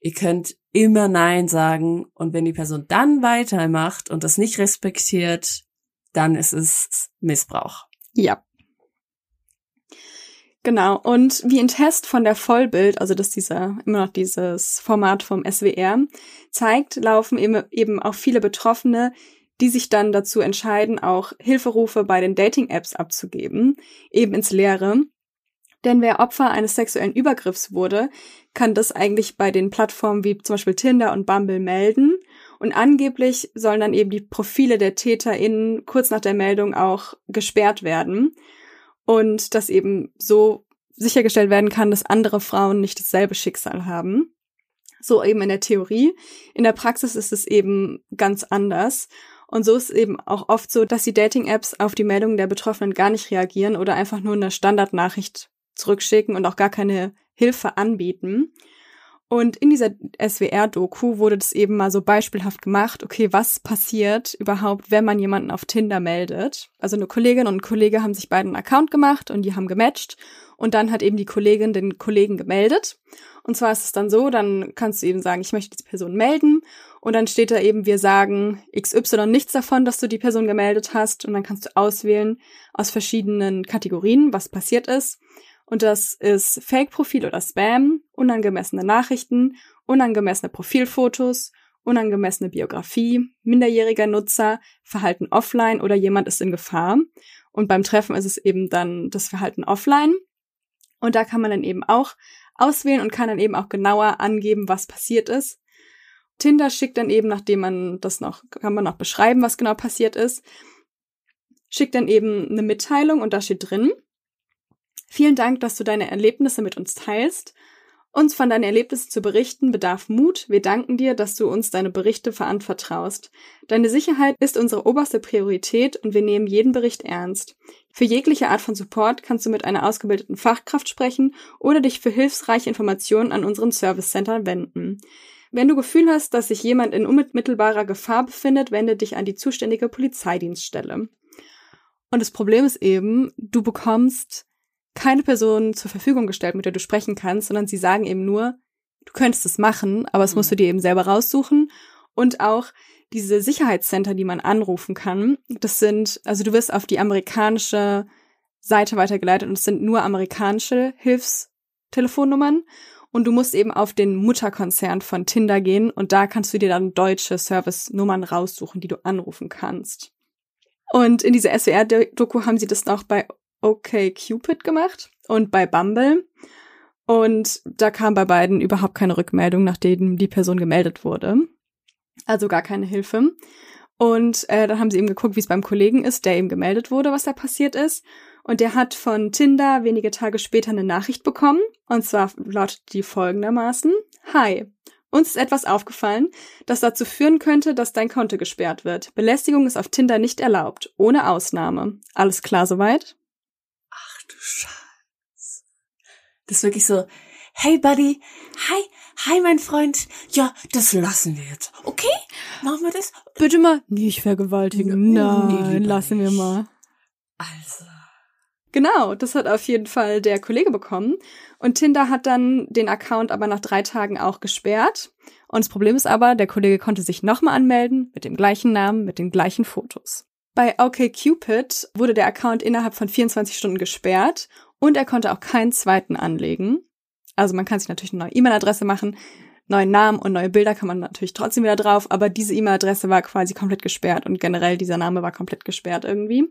Ihr könnt immer Nein sagen und wenn die Person dann weitermacht und das nicht respektiert, dann ist es Missbrauch. Ja. Genau. Und wie ein Test von der Vollbild, also dass dieser, immer noch dieses Format vom SWR zeigt, laufen eben, eben auch viele Betroffene, die sich dann dazu entscheiden, auch Hilferufe bei den Dating-Apps abzugeben, eben ins Leere. Denn wer Opfer eines sexuellen Übergriffs wurde, kann das eigentlich bei den Plattformen wie zum Beispiel Tinder und Bumble melden. Und angeblich sollen dann eben die Profile der TäterInnen kurz nach der Meldung auch gesperrt werden. Und dass eben so sichergestellt werden kann, dass andere Frauen nicht dasselbe Schicksal haben. So eben in der Theorie. In der Praxis ist es eben ganz anders. Und so ist es eben auch oft so, dass die Dating-Apps auf die Meldungen der Betroffenen gar nicht reagieren oder einfach nur eine Standardnachricht zurückschicken und auch gar keine Hilfe anbieten. Und in dieser SWR-Doku wurde das eben mal so beispielhaft gemacht, okay, was passiert überhaupt, wenn man jemanden auf Tinder meldet? Also eine Kollegin und ein Kollege haben sich beiden einen Account gemacht und die haben gematcht und dann hat eben die Kollegin den Kollegen gemeldet. Und zwar ist es dann so, dann kannst du eben sagen, ich möchte diese Person melden und dann steht da eben, wir sagen XY nichts davon, dass du die Person gemeldet hast und dann kannst du auswählen aus verschiedenen Kategorien, was passiert ist. Und das ist Fake-Profil oder Spam, unangemessene Nachrichten, unangemessene Profilfotos, unangemessene Biografie, minderjähriger Nutzer, Verhalten offline oder jemand ist in Gefahr. Und beim Treffen ist es eben dann das Verhalten offline. Und da kann man dann eben auch auswählen und kann dann eben auch genauer angeben, was passiert ist. Tinder schickt dann eben, nachdem man das noch, kann man noch beschreiben, was genau passiert ist, schickt dann eben eine Mitteilung und da steht drin, Vielen Dank, dass du deine Erlebnisse mit uns teilst. Uns von deinen Erlebnissen zu berichten bedarf Mut. Wir danken dir, dass du uns deine Berichte veranvertraust. Deine Sicherheit ist unsere oberste Priorität und wir nehmen jeden Bericht ernst. Für jegliche Art von Support kannst du mit einer ausgebildeten Fachkraft sprechen oder dich für hilfsreiche Informationen an unseren Service Center wenden. Wenn du Gefühl hast, dass sich jemand in unmittelbarer Gefahr befindet, wende dich an die zuständige Polizeidienststelle. Und das Problem ist eben, du bekommst keine Person zur Verfügung gestellt, mit der du sprechen kannst, sondern sie sagen eben nur, du könntest es machen, aber es musst du dir eben selber raussuchen. Und auch diese Sicherheitscenter, die man anrufen kann, das sind, also du wirst auf die amerikanische Seite weitergeleitet und es sind nur amerikanische Hilfstelefonnummern. Und du musst eben auf den Mutterkonzern von Tinder gehen und da kannst du dir dann deutsche Service-Nummern raussuchen, die du anrufen kannst. Und in dieser SWR-Doku haben sie das noch bei Okay Cupid gemacht und bei Bumble. Und da kam bei beiden überhaupt keine Rückmeldung, nachdem die Person gemeldet wurde. Also gar keine Hilfe. Und äh, dann haben sie eben geguckt, wie es beim Kollegen ist, der eben gemeldet wurde, was da passiert ist. Und der hat von Tinder wenige Tage später eine Nachricht bekommen. Und zwar lautet die folgendermaßen. Hi. Uns ist etwas aufgefallen, das dazu führen könnte, dass dein Konto gesperrt wird. Belästigung ist auf Tinder nicht erlaubt, ohne Ausnahme. Alles klar soweit? Du Scheiße. Das ist wirklich so, hey Buddy, hi, hi mein Freund, ja, das lassen wir jetzt, okay? Machen wir das? Bitte mal nicht vergewaltigen. Nein, nee, lassen wir mal. Also. Genau, das hat auf jeden Fall der Kollege bekommen. Und Tinder hat dann den Account aber nach drei Tagen auch gesperrt. Und das Problem ist aber, der Kollege konnte sich nochmal anmelden mit dem gleichen Namen, mit den gleichen Fotos. Bei OkCupid wurde der Account innerhalb von 24 Stunden gesperrt und er konnte auch keinen zweiten anlegen. Also man kann sich natürlich eine neue E-Mail-Adresse machen, neuen Namen und neue Bilder kann man natürlich trotzdem wieder drauf, aber diese E-Mail-Adresse war quasi komplett gesperrt und generell dieser Name war komplett gesperrt irgendwie.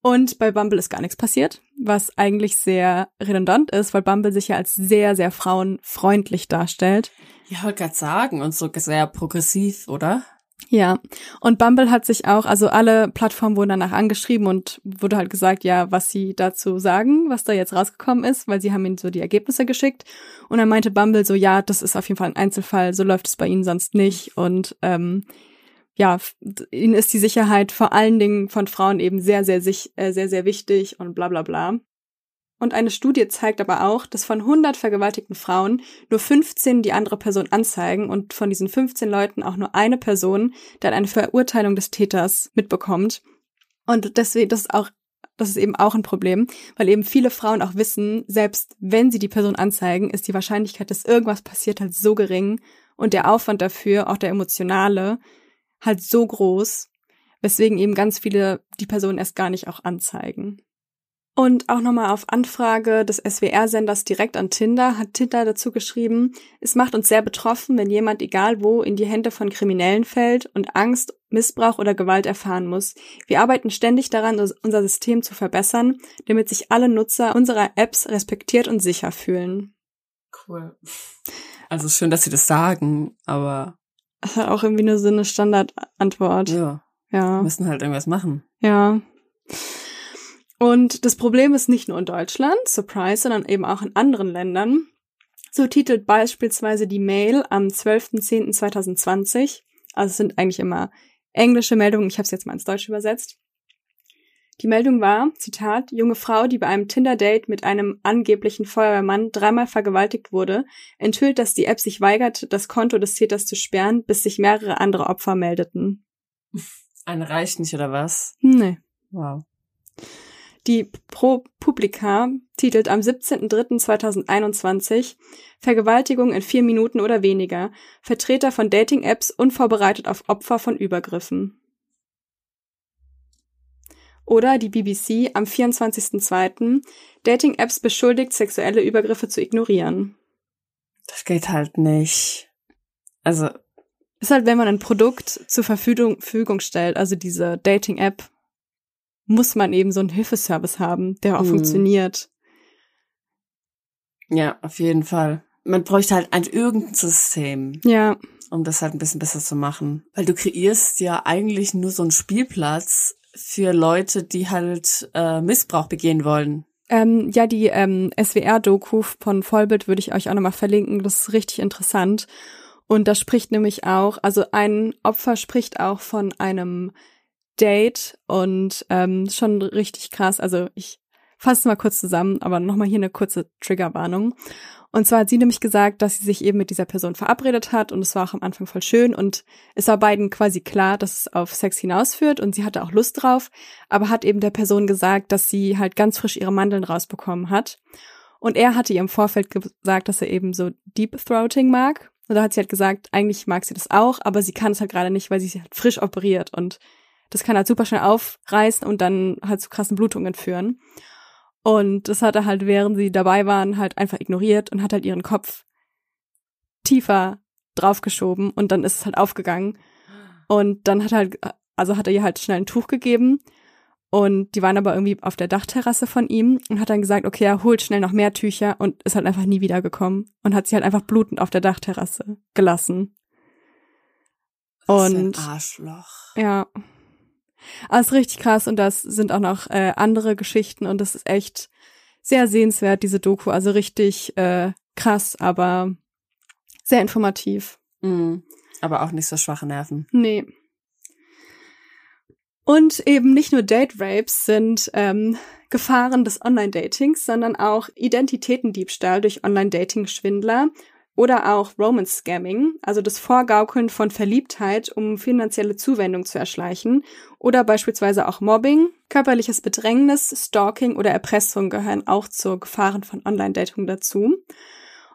Und bei Bumble ist gar nichts passiert, was eigentlich sehr redundant ist, weil Bumble sich ja als sehr, sehr frauenfreundlich darstellt. Ja, wollte gerade sagen, und so sehr progressiv, oder? Ja, und Bumble hat sich auch, also alle Plattformen wurden danach angeschrieben und wurde halt gesagt, ja, was sie dazu sagen, was da jetzt rausgekommen ist, weil sie haben ihnen so die Ergebnisse geschickt. Und dann meinte Bumble so, ja, das ist auf jeden Fall ein Einzelfall, so läuft es bei ihnen sonst nicht. Und ähm, ja, ihnen ist die Sicherheit vor allen Dingen von Frauen eben sehr, sehr, sich, äh, sehr, sehr wichtig und bla bla bla. Und eine Studie zeigt aber auch, dass von 100 vergewaltigten Frauen nur 15 die andere Person anzeigen und von diesen 15 Leuten auch nur eine Person dann eine Verurteilung des Täters mitbekommt. Und deswegen, das ist auch, das ist eben auch ein Problem, weil eben viele Frauen auch wissen, selbst wenn sie die Person anzeigen, ist die Wahrscheinlichkeit, dass irgendwas passiert halt so gering und der Aufwand dafür, auch der emotionale, halt so groß, weswegen eben ganz viele die Person erst gar nicht auch anzeigen. Und auch nochmal auf Anfrage des SWR-Senders direkt an Tinder hat Tinder dazu geschrieben, es macht uns sehr betroffen, wenn jemand egal wo in die Hände von Kriminellen fällt und Angst, Missbrauch oder Gewalt erfahren muss. Wir arbeiten ständig daran, unser System zu verbessern, damit sich alle Nutzer unserer Apps respektiert und sicher fühlen. Cool. Also schön, dass sie das sagen, aber auch irgendwie nur so eine Standardantwort. Ja. Ja. Müssen halt irgendwas machen. Ja. Und das Problem ist nicht nur in Deutschland, surprise, sondern eben auch in anderen Ländern. So titelt beispielsweise die Mail am 12.10.2020, also es sind eigentlich immer englische Meldungen, ich habe es jetzt mal ins Deutsche übersetzt. Die Meldung war, Zitat, junge Frau, die bei einem Tinder-Date mit einem angeblichen Feuerwehrmann dreimal vergewaltigt wurde, enthüllt, dass die App sich weigert, das Konto des Täters zu sperren, bis sich mehrere andere Opfer meldeten. Eine reicht nicht, oder was? Nee. Wow. Die Pro Publica titelt am 17.03.2021 Vergewaltigung in vier Minuten oder weniger. Vertreter von Dating-Apps unvorbereitet auf Opfer von Übergriffen. Oder die BBC am 24.02. Dating-Apps beschuldigt, sexuelle Übergriffe zu ignorieren. Das geht halt nicht. Also. Ist halt, wenn man ein Produkt zur Verfügung stellt, also diese Dating-App, muss man eben so einen Hilfeservice haben, der auch Mhm. funktioniert. Ja, auf jeden Fall. Man bräuchte halt ein irgendein System, Ja, um das halt ein bisschen besser zu machen. Weil du kreierst ja eigentlich nur so einen Spielplatz für Leute, die halt äh, Missbrauch begehen wollen. ähm, ja, die ähm, SWR-Doku von Vollbild würde ich euch auch nochmal verlinken. Das ist richtig interessant. Und da spricht nämlich auch, also ein Opfer spricht auch von einem Date und ähm, schon richtig krass. Also ich fasse mal kurz zusammen, aber nochmal hier eine kurze Triggerwarnung. Und zwar hat sie nämlich gesagt, dass sie sich eben mit dieser Person verabredet hat und es war auch am Anfang voll schön und es war beiden quasi klar, dass es auf Sex hinausführt und sie hatte auch Lust drauf, aber hat eben der Person gesagt, dass sie halt ganz frisch ihre Mandeln rausbekommen hat. Und er hatte ihr im Vorfeld gesagt, dass er eben so Deep Throating mag. Und da hat sie halt gesagt, eigentlich mag sie das auch, aber sie kann es halt gerade nicht, weil sie sich halt frisch operiert und das kann halt super schnell aufreißen und dann halt zu krassen Blutungen führen. Und das hat er halt, während sie dabei waren, halt einfach ignoriert und hat halt ihren Kopf tiefer draufgeschoben und dann ist es halt aufgegangen. Und dann hat halt, also hat er ihr halt schnell ein Tuch gegeben und die waren aber irgendwie auf der Dachterrasse von ihm und hat dann gesagt, okay, er holt schnell noch mehr Tücher und ist halt einfach nie wiedergekommen und hat sie halt einfach blutend auf der Dachterrasse gelassen. Und ein Arschloch. ja. Aber es ist richtig krass und das sind auch noch äh, andere Geschichten und das ist echt sehr sehenswert, diese Doku. Also richtig äh, krass, aber sehr informativ. Mhm. Aber auch nicht so schwache Nerven. Nee. Und eben nicht nur Date-Rapes sind ähm, Gefahren des Online-Datings, sondern auch Identitätendiebstahl durch Online-Dating-Schwindler oder auch Romance-Scamming, also das Vorgaukeln von Verliebtheit, um finanzielle Zuwendung zu erschleichen, oder beispielsweise auch Mobbing, körperliches Bedrängnis, Stalking oder Erpressung gehören auch zu Gefahren von Online-Dating dazu.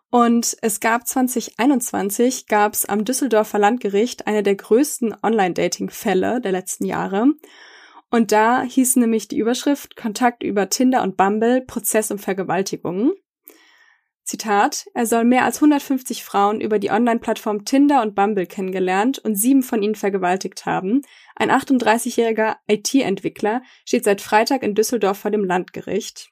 Und es gab 2021 gab es am Düsseldorfer Landgericht eine der größten Online-Dating-Fälle der letzten Jahre. Und da hieß nämlich die Überschrift Kontakt über Tinder und Bumble, Prozess um Vergewaltigungen. Zitat, er soll mehr als 150 Frauen über die Online-Plattform Tinder und Bumble kennengelernt und sieben von ihnen vergewaltigt haben. Ein 38-jähriger IT-Entwickler steht seit Freitag in Düsseldorf vor dem Landgericht.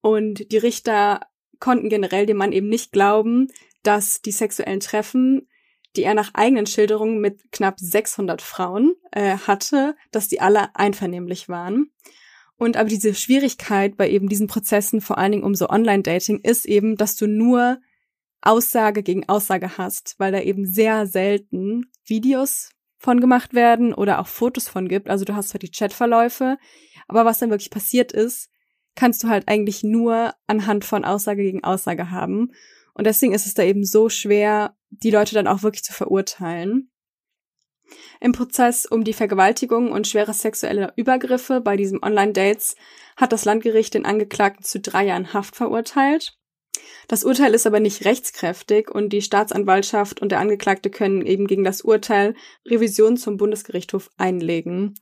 Und die Richter konnten generell dem Mann eben nicht glauben, dass die sexuellen Treffen, die er nach eigenen Schilderungen mit knapp 600 Frauen äh, hatte, dass die alle einvernehmlich waren. Und aber diese Schwierigkeit bei eben diesen Prozessen, vor allen Dingen um so Online-Dating, ist eben, dass du nur Aussage gegen Aussage hast, weil da eben sehr selten Videos von gemacht werden oder auch Fotos von gibt. Also du hast zwar die Chatverläufe, aber was dann wirklich passiert ist, kannst du halt eigentlich nur anhand von Aussage gegen Aussage haben. Und deswegen ist es da eben so schwer, die Leute dann auch wirklich zu verurteilen. Im Prozess um die Vergewaltigung und schwere sexuelle Übergriffe bei diesem Online-Dates hat das Landgericht den Angeklagten zu drei Jahren Haft verurteilt. Das Urteil ist aber nicht rechtskräftig und die Staatsanwaltschaft und der Angeklagte können eben gegen das Urteil Revision zum Bundesgerichtshof einlegen,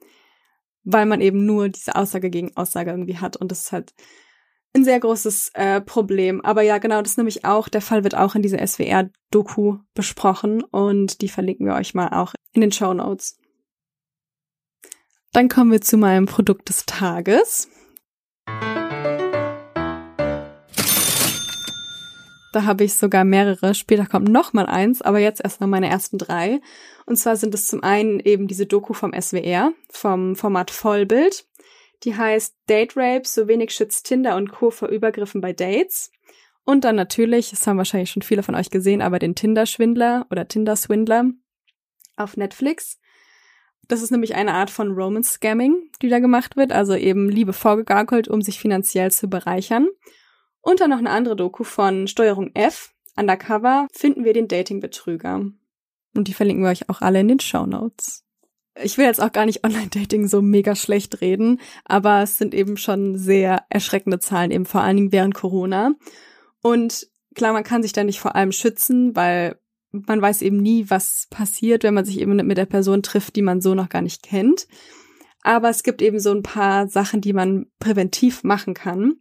weil man eben nur diese Aussage gegen Aussage irgendwie hat und das ist halt ein sehr großes äh, Problem. Aber ja, genau, das nämlich auch, der Fall wird auch in dieser SWR-Doku besprochen und die verlinken wir euch mal auch in den Show Notes. Dann kommen wir zu meinem Produkt des Tages. Da habe ich sogar mehrere. Später kommt noch mal eins, aber jetzt erst noch meine ersten drei. Und zwar sind es zum einen eben diese Doku vom SWR, vom Format Vollbild. Die heißt Date Rape, so wenig schützt Tinder und Co. vor Übergriffen bei Dates. Und dann natürlich, das haben wahrscheinlich schon viele von euch gesehen, aber den Tinder-Schwindler oder Tinder-Swindler auf Netflix. Das ist nämlich eine Art von Romance-Scamming, die da gemacht wird, also eben Liebe vorgegaukelt, um sich finanziell zu bereichern. Und dann noch eine andere Doku von Steuerung F, Undercover, finden wir den Dating-Betrüger. Und die verlinken wir euch auch alle in den Show Notes ich will jetzt auch gar nicht Online-Dating so mega schlecht reden, aber es sind eben schon sehr erschreckende Zahlen, eben vor allen Dingen während Corona. Und klar, man kann sich da nicht vor allem schützen, weil man weiß eben nie, was passiert, wenn man sich eben mit der Person trifft, die man so noch gar nicht kennt. Aber es gibt eben so ein paar Sachen, die man präventiv machen kann,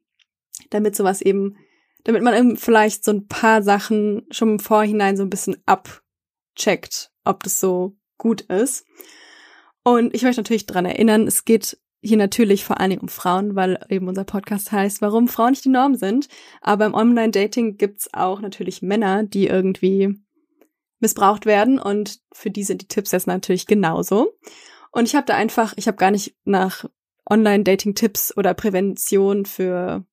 damit sowas eben, damit man eben vielleicht so ein paar Sachen schon im Vorhinein so ein bisschen abcheckt, ob das so gut ist. Und ich möchte natürlich dran erinnern, es geht hier natürlich vor allen Dingen um Frauen, weil eben unser Podcast heißt, warum Frauen nicht die Norm sind. Aber im Online-Dating gibt's auch natürlich Männer, die irgendwie missbraucht werden und für die sind die Tipps jetzt natürlich genauso. Und ich habe da einfach, ich habe gar nicht nach Online-Dating-Tipps oder Prävention für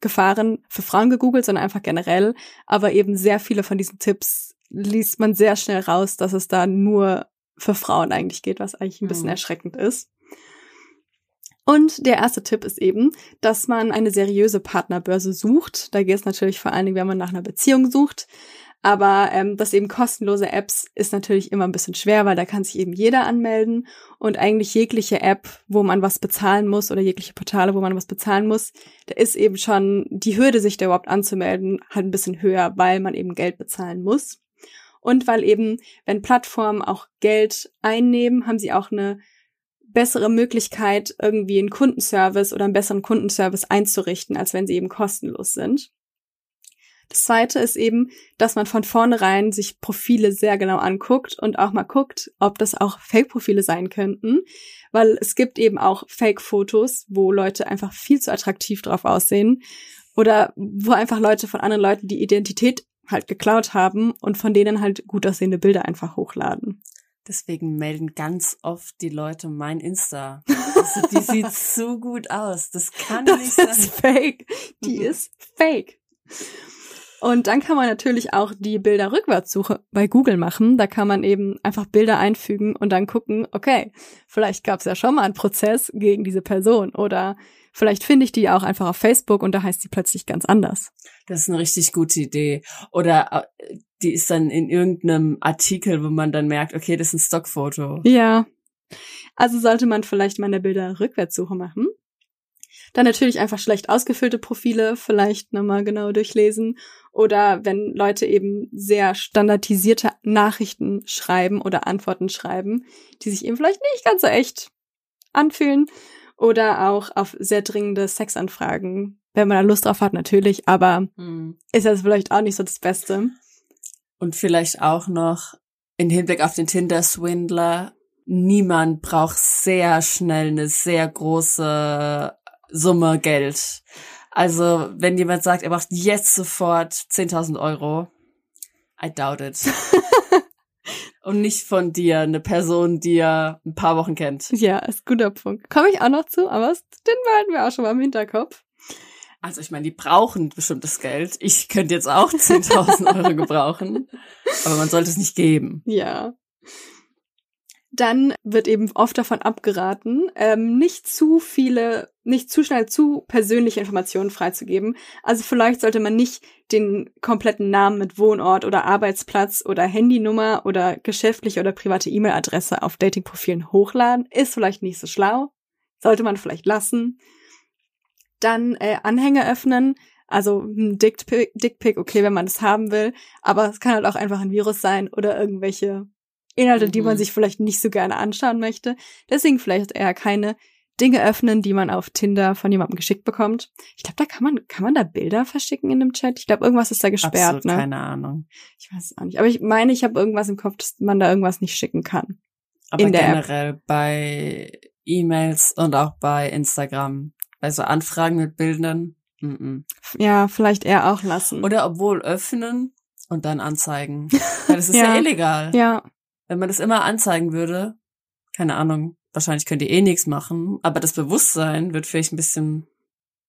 Gefahren für Frauen gegoogelt, sondern einfach generell. Aber eben sehr viele von diesen Tipps liest man sehr schnell raus, dass es da nur für Frauen eigentlich geht, was eigentlich ein bisschen mhm. erschreckend ist. Und der erste Tipp ist eben, dass man eine seriöse Partnerbörse sucht. Da geht es natürlich vor allen Dingen, wenn man nach einer Beziehung sucht. Aber ähm, das eben kostenlose Apps ist natürlich immer ein bisschen schwer, weil da kann sich eben jeder anmelden und eigentlich jegliche App, wo man was bezahlen muss oder jegliche Portale, wo man was bezahlen muss, da ist eben schon die Hürde, sich da überhaupt anzumelden, halt ein bisschen höher, weil man eben Geld bezahlen muss. Und weil eben, wenn Plattformen auch Geld einnehmen, haben sie auch eine bessere Möglichkeit, irgendwie einen Kundenservice oder einen besseren Kundenservice einzurichten, als wenn sie eben kostenlos sind. Das zweite ist eben, dass man von vornherein sich Profile sehr genau anguckt und auch mal guckt, ob das auch Fake-Profile sein könnten, weil es gibt eben auch Fake-Fotos, wo Leute einfach viel zu attraktiv drauf aussehen oder wo einfach Leute von anderen Leuten die Identität halt geklaut haben und von denen halt gut aussehende Bilder einfach hochladen. Deswegen melden ganz oft die Leute mein Insta. Also, die sieht so gut aus. Das kann das nicht sein. Das ist fake. Die ist fake. Und dann kann man natürlich auch die Bilderrückwärtssuche bei Google machen. Da kann man eben einfach Bilder einfügen und dann gucken, okay, vielleicht gab es ja schon mal einen Prozess gegen diese Person oder vielleicht finde ich die auch einfach auf Facebook und da heißt sie plötzlich ganz anders. Das ist eine richtig gute Idee. Oder äh, die ist dann in irgendeinem Artikel, wo man dann merkt, okay, das ist ein Stockfoto. Ja. Also sollte man vielleicht mal eine Bilderrückwärtssuche machen. Dann natürlich einfach schlecht ausgefüllte Profile vielleicht nochmal genau durchlesen. Oder wenn Leute eben sehr standardisierte Nachrichten schreiben oder Antworten schreiben, die sich eben vielleicht nicht ganz so echt anfühlen. Oder auch auf sehr dringende Sexanfragen. Wenn man da Lust drauf hat, natürlich, aber hm. ist das vielleicht auch nicht so das Beste. Und vielleicht auch noch in Hinblick auf den Tinder-Swindler. Niemand braucht sehr schnell eine sehr große Summe Geld. Also, wenn jemand sagt, er macht jetzt sofort 10.000 Euro, I doubt it. Und nicht von dir, eine Person, die er ein paar Wochen kennt. Ja, ist ein guter Punkt. Komme ich auch noch zu, aber den behalten wir auch schon mal im Hinterkopf. Also ich meine, die brauchen bestimmtes Geld. Ich könnte jetzt auch 10.000 Euro gebrauchen, aber man sollte es nicht geben. Ja dann wird eben oft davon abgeraten, ähm, nicht zu viele, nicht zu schnell zu persönliche Informationen freizugeben. Also vielleicht sollte man nicht den kompletten Namen mit Wohnort oder Arbeitsplatz oder Handynummer oder geschäftliche oder private E-Mail-Adresse auf Datingprofilen hochladen. Ist vielleicht nicht so schlau. Sollte man vielleicht lassen. Dann äh, Anhänge öffnen. Also ein Dickpick, Dickpick, okay, wenn man das haben will, aber es kann halt auch einfach ein Virus sein oder irgendwelche Inhalte, die man Mhm. sich vielleicht nicht so gerne anschauen möchte. Deswegen vielleicht eher keine Dinge öffnen, die man auf Tinder von jemandem geschickt bekommt. Ich glaube, da kann man, kann man da Bilder verschicken in dem Chat? Ich glaube, irgendwas ist da gesperrt, Absolut ne? keine Ahnung. Ich weiß es auch nicht. Aber ich meine, ich habe irgendwas im Kopf, dass man da irgendwas nicht schicken kann. Aber In der App. generell bei E-Mails und auch bei Instagram, bei so Anfragen mit Bildern. Mm Ja, vielleicht eher auch lassen. -mm. Oder obwohl öffnen und dann anzeigen. Weil das ist ja, Ja. illegal. ja, Wenn man das immer anzeigen würde, keine Ahnung, wahrscheinlich könnt ihr eh nichts machen, aber das Bewusstsein wird vielleicht ein bisschen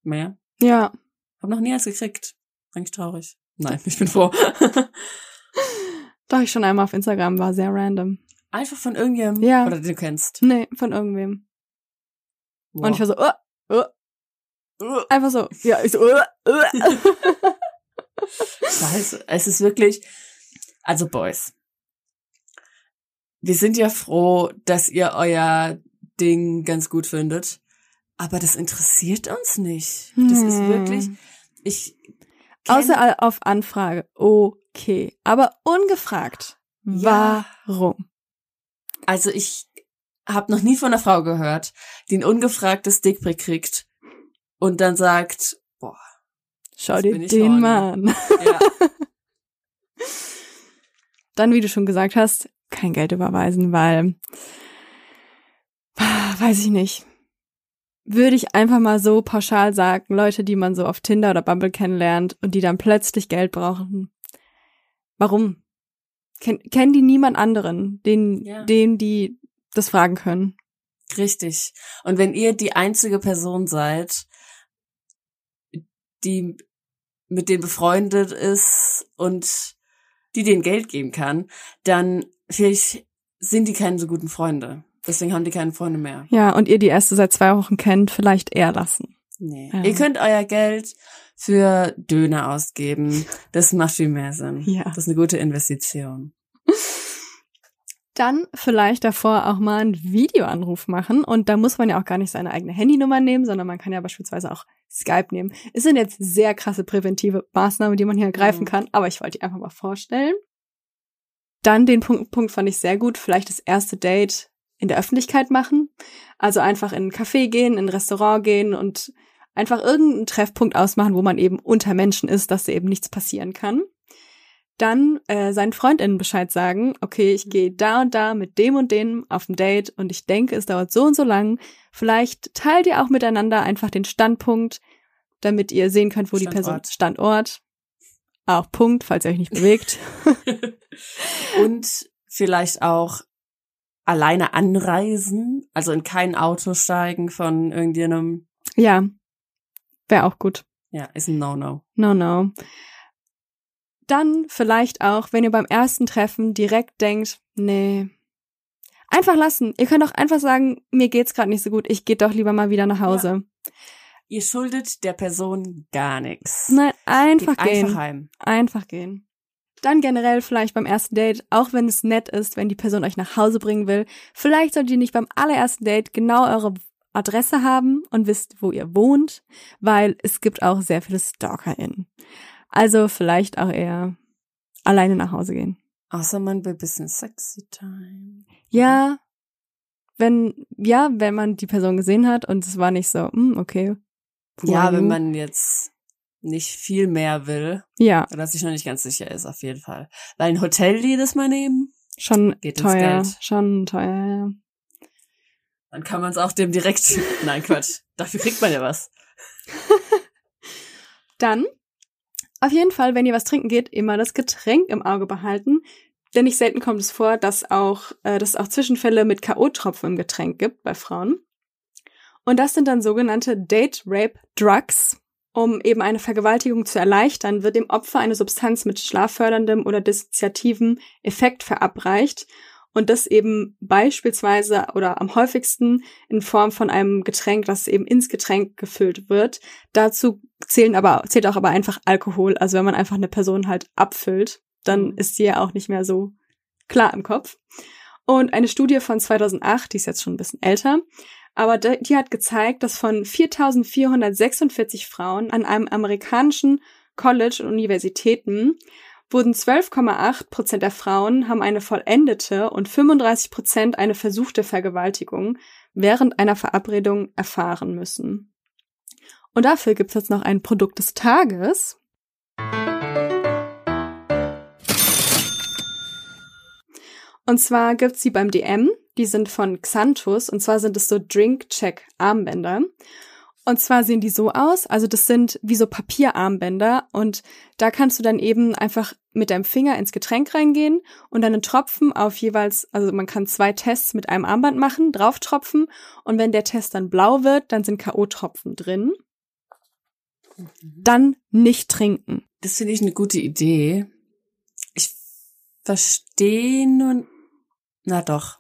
mehr. ja. Hab noch nie eins gekriegt. Eigentlich traurig. Nein, ich bin froh. Doch, ich schon einmal auf Instagram war sehr random. Einfach von irgendjemandem, Ja. oder den du kennst. Nee, von irgendwem. Wow. Und ich war so, uh, uh. einfach so, ja, ich so, uh, uh. Scheiße. Es ist wirklich, also Boys. Wir sind ja froh, dass ihr euer Ding ganz gut findet. Aber das interessiert uns nicht. Das ist Hm. wirklich, ich, Außer auf Anfrage. Okay. Aber ungefragt. Ja. Warum? also ich habe noch nie von einer Frau gehört, die ein ungefragtes Dickpick kriegt und dann sagt, boah, Schau dir den an. ja, Dann, wie du schon gesagt hast, kein Geld überweisen, weil, weiß ich nicht. Würde ich einfach mal so pauschal sagen, Leute, die man so auf Tinder oder Bumble kennenlernt und die dann plötzlich Geld brauchen. Warum? Ken kennen die niemand anderen, den, Ja. den die das fragen können? richtig. Und wenn ihr die einzige Person seid, die mit denen befreundet ist und die denen Geld geben kann, dann vielleicht sind die keine so guten Freunde. Deswegen haben die keine Freunde mehr. Ja, und ihr die erste seit zwei Wochen kennt, vielleicht eher lassen. Nee. Ja. Ihr könnt euer Geld für Döner ausgeben. Das macht viel mehr Sinn. Ja. Das ist eine gute Investition. Dann vielleicht davor auch mal einen Videoanruf machen. Und da muss man ja auch gar nicht seine eigene Handynummer nehmen, sondern man kann ja beispielsweise auch Skype nehmen. Es sind jetzt sehr krasse präventive Maßnahmen, die man hier ergreifen Mhm. kann, aber ich wollte die einfach mal vorstellen. Dann den Punkt, Punkt fand ich sehr gut, vielleicht das erste Date in der Öffentlichkeit machen. Also einfach in ein Café gehen, in ein Restaurant gehen und einfach irgendeinen Treffpunkt ausmachen, wo man eben unter Menschen ist, dass da eben nichts passieren kann. Dann äh, seinen FreundInnen Bescheid sagen, okay, ich gehe da und da mit dem und dem auf ein Date und ich denke, es dauert so und so lang. Vielleicht teilt ihr auch miteinander einfach den Standpunkt, damit ihr sehen könnt, wo die Person Standort. Auch Punkt, falls ihr euch nicht bewegt. Und vielleicht auch alleine anreisen, also in kein Auto steigen von irgendjemandem. ja, wäre auch gut. Ja, ist ein No-No. No, no. Dann vielleicht auch, wenn ihr beim ersten Treffen direkt denkt, nee, einfach lassen. Ihr könnt auch einfach sagen, mir geht's gerade nicht so gut, ich gehe doch lieber mal wieder nach Hause. Ihr schuldet der Person gar nichts. Nein, einfach Geht gehen. einfach heim. Einfach gehen. Dann generell vielleicht beim ersten Date, auch wenn es nett ist, wenn die Person euch nach Hause bringen will, vielleicht solltet ihr nicht beim allerersten Date genau eure Adresse haben und wisst, wo ihr wohnt, weil es gibt auch sehr viele StalkerInnen. Also vielleicht auch eher alleine nach Hause gehen. Außer man will ein bisschen sexy time. Ja, wenn, ja, wenn man die Person gesehen hat und es war nicht so, hm, okay. Ja, wenn man jetzt nicht viel mehr will Ja, oder sich noch nicht ganz sicher ist, auf jeden Fall. Weil ein Hotel jedes Mal nehmen, schon Geht teuer, Geld. schon teuer, ja. dann kann man es auch dem direkt. Nein, Quatsch. Dafür kriegt man ja was. Dann, auf jeden Fall, wenn ihr was trinken geht, immer das Getränk im Auge behalten. Denn nicht selten kommt es vor, dass auch, äh, dass es auch Zwischenfälle mit K.O.-Tropfen im Getränk gibt bei Frauen. Und das sind dann sogenannte Date Rape Drugs. Um eben eine Vergewaltigung zu erleichtern, wird dem Opfer eine Substanz mit schlafförderndem oder dissoziativem Effekt verabreicht. Und das eben beispielsweise oder am häufigsten in Form von einem Getränk, das eben ins Getränk gefüllt wird. Dazu zählen aber, zählt auch aber einfach Alkohol. Also wenn man einfach eine Person halt abfüllt, dann Mhm. ist sie ja auch nicht mehr so klar im Kopf. Und eine Studie von 2008, die ist jetzt schon ein bisschen älter, Aber die hat gezeigt, dass von 4446 Frauen an einem amerikanischen College und Universitäten wurden 12,8 Prozent der Frauen haben eine vollendete und 35 Prozent eine versuchte Vergewaltigung während einer Verabredung erfahren müssen. Und dafür gibt's jetzt noch ein Produkt des Tages. Und zwar gibt's sie beim DM. Die sind von Xanthus. Und zwar sind es so Drink-Check-Armbänder. Und zwar sehen die so aus. Also das sind wie so Papierarmbänder. Und da kannst du dann eben einfach mit deinem Finger ins Getränk reingehen und dann einen Tropfen auf jeweils, also man kann zwei Tests mit einem Armband machen, drauf tropfen. Und wenn der Test dann blau wird, dann sind K.O.-Tropfen drin. Dann nicht trinken. Das finde ich eine gute Idee. Ich verstehe nun, na doch.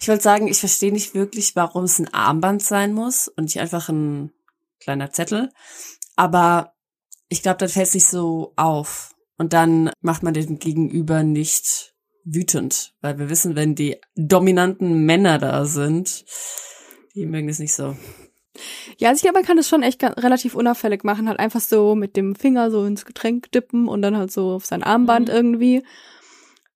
Ich wollte sagen, ich verstehe nicht wirklich, warum es ein Armband sein muss und nicht einfach ein kleiner Zettel. Aber ich glaube, dann fällt es nicht so auf. Und dann macht man den Gegenüber nicht wütend. Weil wir wissen, wenn die dominanten Männer da sind, die mögen es nicht so. Ja, also ich glaube, man kann das schon echt relativ unauffällig machen. Halt einfach so mit dem Finger so ins Getränk dippen und dann halt so auf sein Armband Mhm. irgendwie.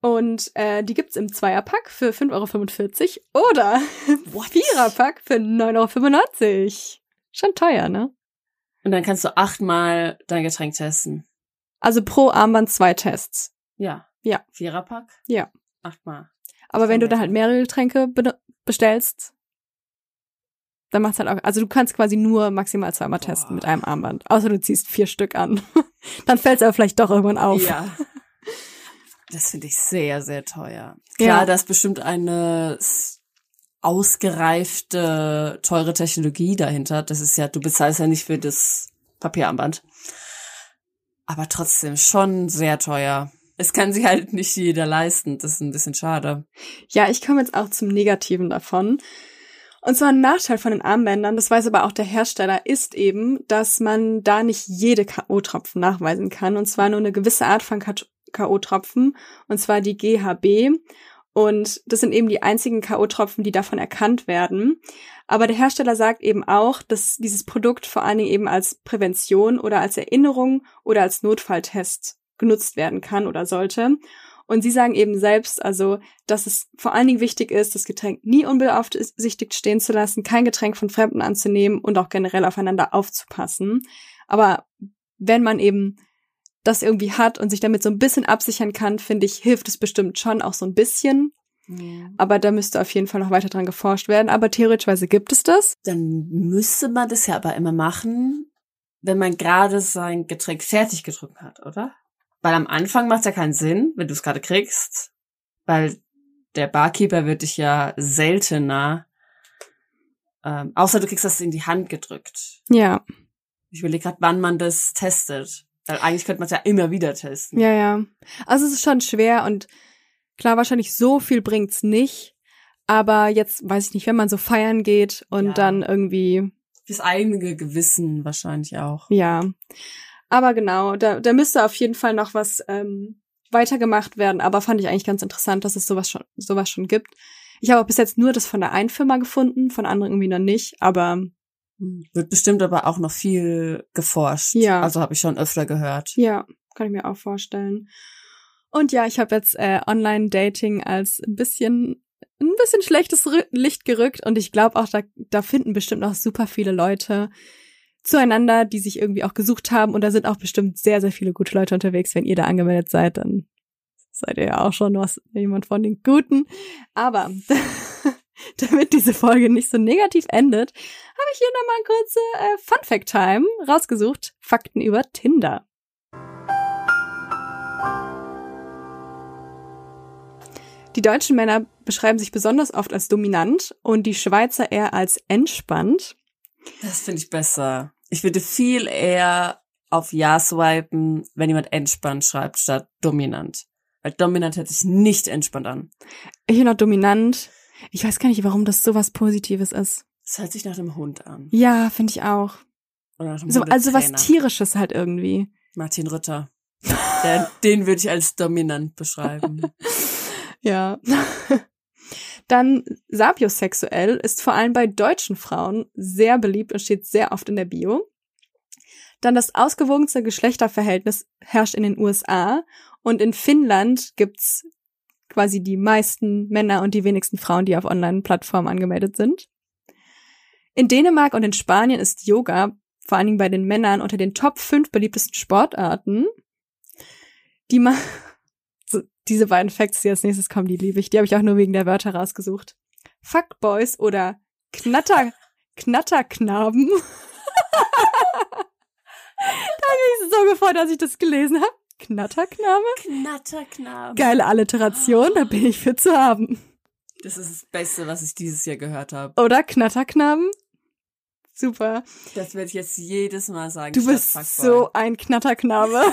Und äh, die gibt's im Zweierpack für 5,45 Euro oder im Viererpack für 9,95 Euro. Schon teuer, ne? Und dann kannst du achtmal dein Getränk testen. Also pro Armband zwei Tests. Ja. Ja. Viererpack? Ja. Achtmal. Aber wenn du dann halt mehrere Getränke be bestellst, dann macht's halt auch. Also du kannst quasi nur maximal zweimal testen mit einem Armband. Außer du ziehst vier Stück an. dann fällt's aber vielleicht doch irgendwann auf. Ja. Das finde ich sehr, sehr teuer. Klar, Ja. da ist bestimmt eine ausgereifte, teure Technologie dahinter. Das ist ja, du bezahlst ja nicht für das Papierarmband. Aber trotzdem schon sehr teuer. Es kann sich halt nicht jeder leisten. Das ist ein bisschen schade. Ja, ich komme jetzt auch zum Negativen davon. Und zwar ein Nachteil von den Armbändern, das weiß aber auch der Hersteller, ist eben, dass man da nicht jede K.O.-Tropfen nachweisen kann. Und zwar nur eine gewisse Art von K.O.-Tropfen, und zwar die GHB. Und das sind eben die einzigen K.O.-Tropfen, die davon erkannt werden. Aber der Hersteller sagt eben auch, dass dieses Produkt vor allen Dingen eben als Prävention oder als Erinnerung oder als Notfalltest genutzt werden kann oder sollte. Und sie sagen eben selbst, also, dass es vor allen Dingen wichtig ist, das Getränk nie unbeaufsichtigt stehen zu lassen, kein Getränk von Fremden anzunehmen und auch generell aufeinander aufzupassen. Aber wenn man eben das irgendwie hat und sich damit so ein bisschen absichern kann, finde ich, hilft es bestimmt schon auch so ein bisschen. Aber da müsste auf jeden Fall noch weiter dran geforscht werden. Aber theoretischweise gibt es das. Dann müsste man das ja aber immer machen, wenn man gerade sein Getränk fertig getrunken hat, oder? Weil am Anfang macht es ja keinen Sinn, wenn du es gerade kriegst, weil der Barkeeper wird dich ja seltener, ähm, außer du kriegst das in die Hand gedrückt. Ja, Ich überlege gerade, wann man das testet. Weil eigentlich könnte man es ja immer wieder testen. ja, ja. Also es ist schon schwer und klar, wahrscheinlich so viel bringt's nicht. Aber jetzt weiß ich nicht, wenn man so feiern geht und Ja. dann irgendwie Fürs eigene Gewissen wahrscheinlich auch. Ja. Aber genau, da, da müsste auf jeden Fall noch was ähm, weitergemacht werden. Aber fand ich eigentlich ganz interessant, dass es sowas schon, sowas schon gibt. Ich habe auch bis jetzt nur das von der einen Firma gefunden, von anderen irgendwie noch nicht. Aber Wird bestimmt aber auch noch viel geforscht. Ja. Also habe ich schon öfter gehört. ja, kann ich mir auch vorstellen. Und ja, ich habe jetzt äh, Online-Dating als ein bisschen ein bisschen schlechtes Licht gerückt und ich glaube auch, da, da finden bestimmt noch super viele Leute zueinander, die sich irgendwie auch gesucht haben und da sind auch bestimmt sehr, sehr viele gute Leute unterwegs. Wenn ihr da angemeldet seid, dann seid ihr ja auch schon was, jemand von den Guten. Aber damit diese Folge nicht so negativ endet, habe ich hier nochmal eine kurze äh, Fun Fact Time rausgesucht. Fakten über Tinder. Die deutschen Männer beschreiben sich besonders oft als dominant und die Schweizer eher als entspannt. Das finde ich besser. Ich würde viel eher auf Ja swipen, wenn jemand entspannt schreibt, statt dominant. Weil dominant hört sich nicht entspannt an. Ich bin noch dominant. Ich weiß gar nicht, warum das so was Positives ist. Es hört sich nach einem Hund an. Ja, finde ich auch. Oder nach einem So, also was tierisches halt irgendwie. Martin Rütter. Der, den würde ich als dominant beschreiben. Ja. Dann sapiosexuell ist vor allem bei deutschen Frauen sehr beliebt und steht sehr oft in der Bio. Dann das ausgewogenste Geschlechterverhältnis herrscht in den USA und in Finnland gibt's quasi die meisten Männer und die wenigsten Frauen, die auf Online-Plattformen angemeldet sind. In Dänemark und in Spanien ist Yoga vor allen Dingen bei den Männern unter den Top 5 beliebtesten Sportarten. Die ma so, diese beiden Facts, die als nächstes kommen, die liebe ich. Die habe ich auch nur wegen der Wörter rausgesucht. Fuckboys oder Knatter Knatterknaben. da habe ich so gefreut, als ich das gelesen habe. Knatterknabe? Knatterknabe. Geile Alliteration, da bin ich für zu haben. Das ist das Beste, was ich dieses Jahr gehört habe. Oder Knatterknaben? Super. Das werde ich jetzt jedes Mal sagen. Du bist Fuckboy. so ein Knatterknabe.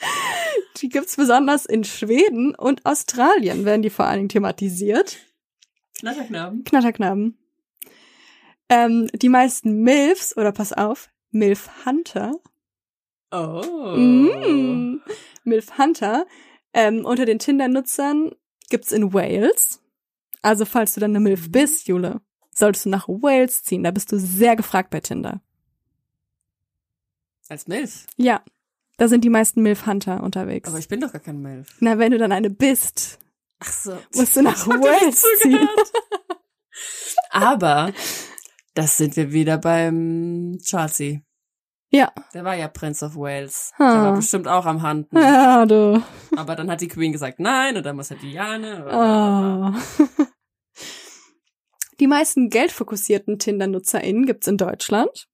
die gibt's besonders in Schweden und Australien, werden die vor allen Dingen thematisiert. Knatterknaben. Knatterknaben. Ähm, die meisten MILFs, oder pass auf, MILF Hunter. Oh. Mm, MILF Hunter. Ähm, unter den Tinder-Nutzern gibt's in Wales. Also falls du dann eine MILF bist, Jule, solltest du nach Wales ziehen. Da bist du sehr gefragt bei Tinder. Als Milf. Ja, da sind die meisten MILF Hunter unterwegs. Aber ich bin doch gar kein Milf. Na, wenn du dann eine bist, Ach so. musst du nach Wales ziehen. Aber das sind wir wieder beim Chelsea. Ja. Der war ja Prince of Wales. Ah. Der war bestimmt auch am Handen. Ja, du. Aber dann hat die Queen gesagt nein und dann muss halt Diane. Oh. Die meisten geldfokussierten Tinder-NutzerInnen gibt's in Deutschland.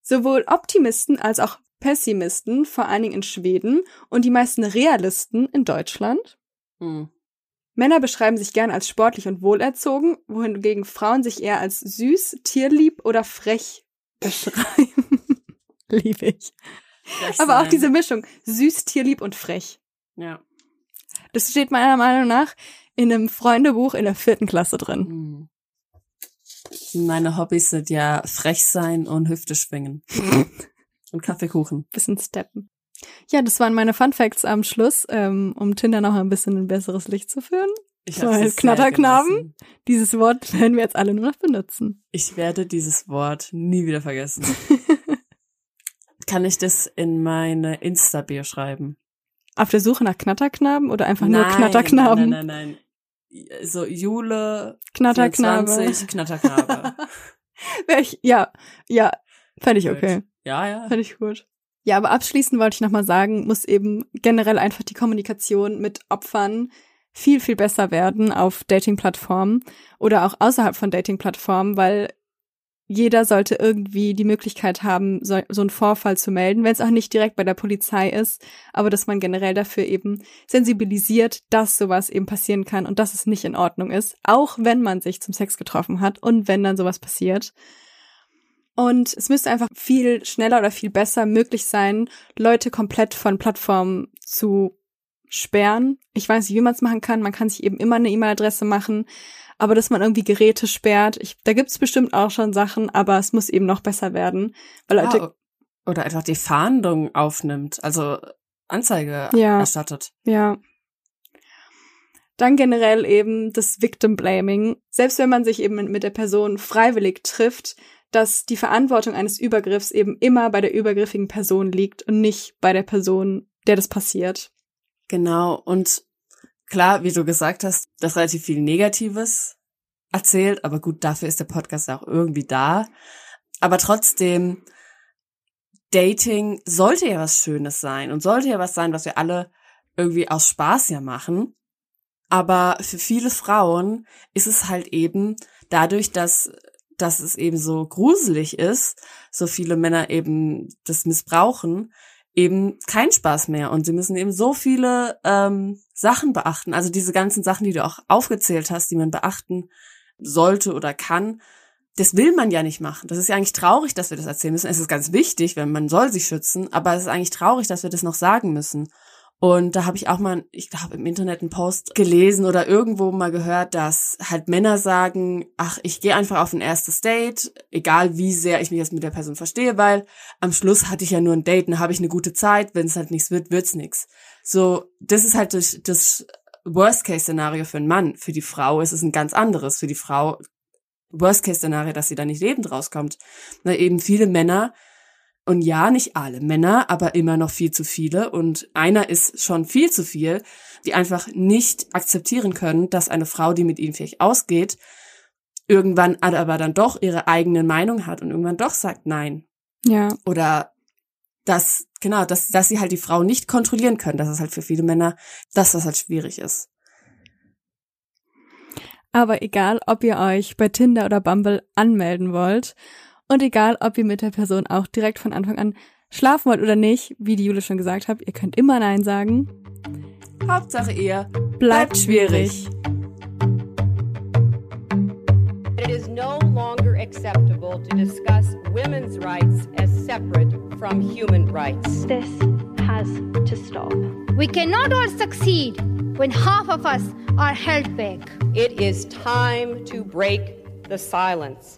Sowohl Optimisten als auch Pessimisten, vor allen Dingen in Schweden, und die meisten Realisten in Deutschland. Hm. Männer beschreiben sich gern als sportlich und wohlerzogen, wohingegen Frauen sich eher als süß, tierlieb oder frech beschreiben. Liebe ich. Aber auch diese Mischung, süß, tierlieb und frech. Ja. Das steht meiner Meinung nach in einem Freundebuch in der vierten Klasse drin. Hm. Meine Hobbys sind ja frech sein und Hüfte schwingen. und Kaffeekuchen. Bisschen steppen. Ja, das waren meine Fun Facts am Schluss, ähm, um Tinder noch ein bisschen in ein besseres Licht zu führen. Ich So, als Knatterknaben. Dieses Wort werden wir jetzt alle nur noch benutzen. Ich werde dieses Wort nie wieder vergessen. Kann ich das in meine Insta-Bio schreiben? Auf der Suche nach Knatterknaben oder einfach nur Knatterknaben? Nein, nein, nein. So Jule Knatterknabe. 24, Knatterknabe. Ich, ja, ja, fände ich okay. Ja, ja. Fände ich gut. Ja, aber abschließend wollte ich nochmal sagen, muss eben generell einfach die Kommunikation mit Opfern viel, viel besser werden auf Dating-Plattformen oder auch außerhalb von Dating-Plattformen, weil jeder sollte irgendwie die Möglichkeit haben, so, so einen Vorfall zu melden, wenn es auch nicht direkt bei der Polizei ist, aber dass man generell dafür eben sensibilisiert, dass sowas eben passieren kann und dass es nicht in Ordnung ist, auch wenn man sich zum Sex getroffen hat und wenn dann sowas passiert. Und es müsste einfach viel schneller oder viel besser möglich sein, Leute komplett von Plattformen zu sperren. Ich weiß nicht, wie man es machen kann. Man kann sich eben immer eine E-Mail-Adresse machen, aber dass man irgendwie Geräte sperrt. Ich, da gibt's bestimmt auch schon Sachen, aber es muss eben noch besser werden, weil Leute Ah, oder einfach die Fahndung aufnimmt, also Anzeige Ja. erstattet. Ja. Dann generell eben das Victim Blaming. Selbst wenn man sich eben mit der Person freiwillig trifft, dass die Verantwortung eines Übergriffs eben immer bei der übergriffigen Person liegt und nicht bei der Person, der das passiert. Genau, und klar, wie du gesagt hast, das relativ viel Negatives erzählt, aber gut, dafür ist der Podcast auch irgendwie da. Aber trotzdem, Dating sollte ja was Schönes sein und sollte ja was sein, was wir alle irgendwie aus Spaß ja machen. Aber für viele Frauen ist es halt eben dadurch, dass, dass es eben so gruselig ist, so viele Männer eben das missbrauchen, eben kein Spaß mehr. Und sie müssen eben so viele ähm, Sachen beachten. Also diese ganzen Sachen, die du auch aufgezählt hast, die man beachten sollte oder kann, das will man ja nicht machen. Das ist ja eigentlich traurig, dass wir das erzählen müssen. Es ist ganz wichtig, wenn man soll sich schützen, aber es ist eigentlich traurig, dass wir das noch sagen müssen. Und da habe ich auch mal, ich glaube, im Internet einen Post gelesen oder irgendwo mal gehört, dass halt Männer sagen, ach, ich gehe einfach auf ein erstes Date, egal wie sehr ich mich jetzt mit der Person verstehe, weil am Schluss hatte ich ja nur ein Date, dann habe ich eine gute Zeit, wenn es halt nichts wird, wird's nichts. So, das ist halt das, das Worst-Case-Szenario für einen Mann. Für die Frau ist es ein ganz anderes. Für die Frau Worst-Case-Szenario, dass sie da nicht lebend rauskommt. Weil eben viele Männer und ja, nicht alle Männer, aber immer noch viel zu viele. Und einer ist schon viel zu viel, die einfach nicht akzeptieren können, dass eine Frau, die mit ihnen vielleicht ausgeht, irgendwann aber dann doch ihre eigene Meinung hat und irgendwann doch sagt Nein. Ja. Oder dass, genau, dass, dass sie halt die Frau nicht kontrollieren können. Das ist halt für viele Männer das, was halt schwierig ist. Aber egal, ob ihr euch bei Tinder oder Bumble anmelden wollt und egal, ob ihr mit der Person auch direkt von Anfang an schlafen wollt oder nicht, wie die Jule schon gesagt hat, ihr könnt immer Nein sagen. Hauptsache ihr Bleibt bleibt schwierig. It is no longer acceptable to discuss women's rights as separate from human rights. This has to stop. We cannot all succeed when half of us are held back. It is time to break the silence.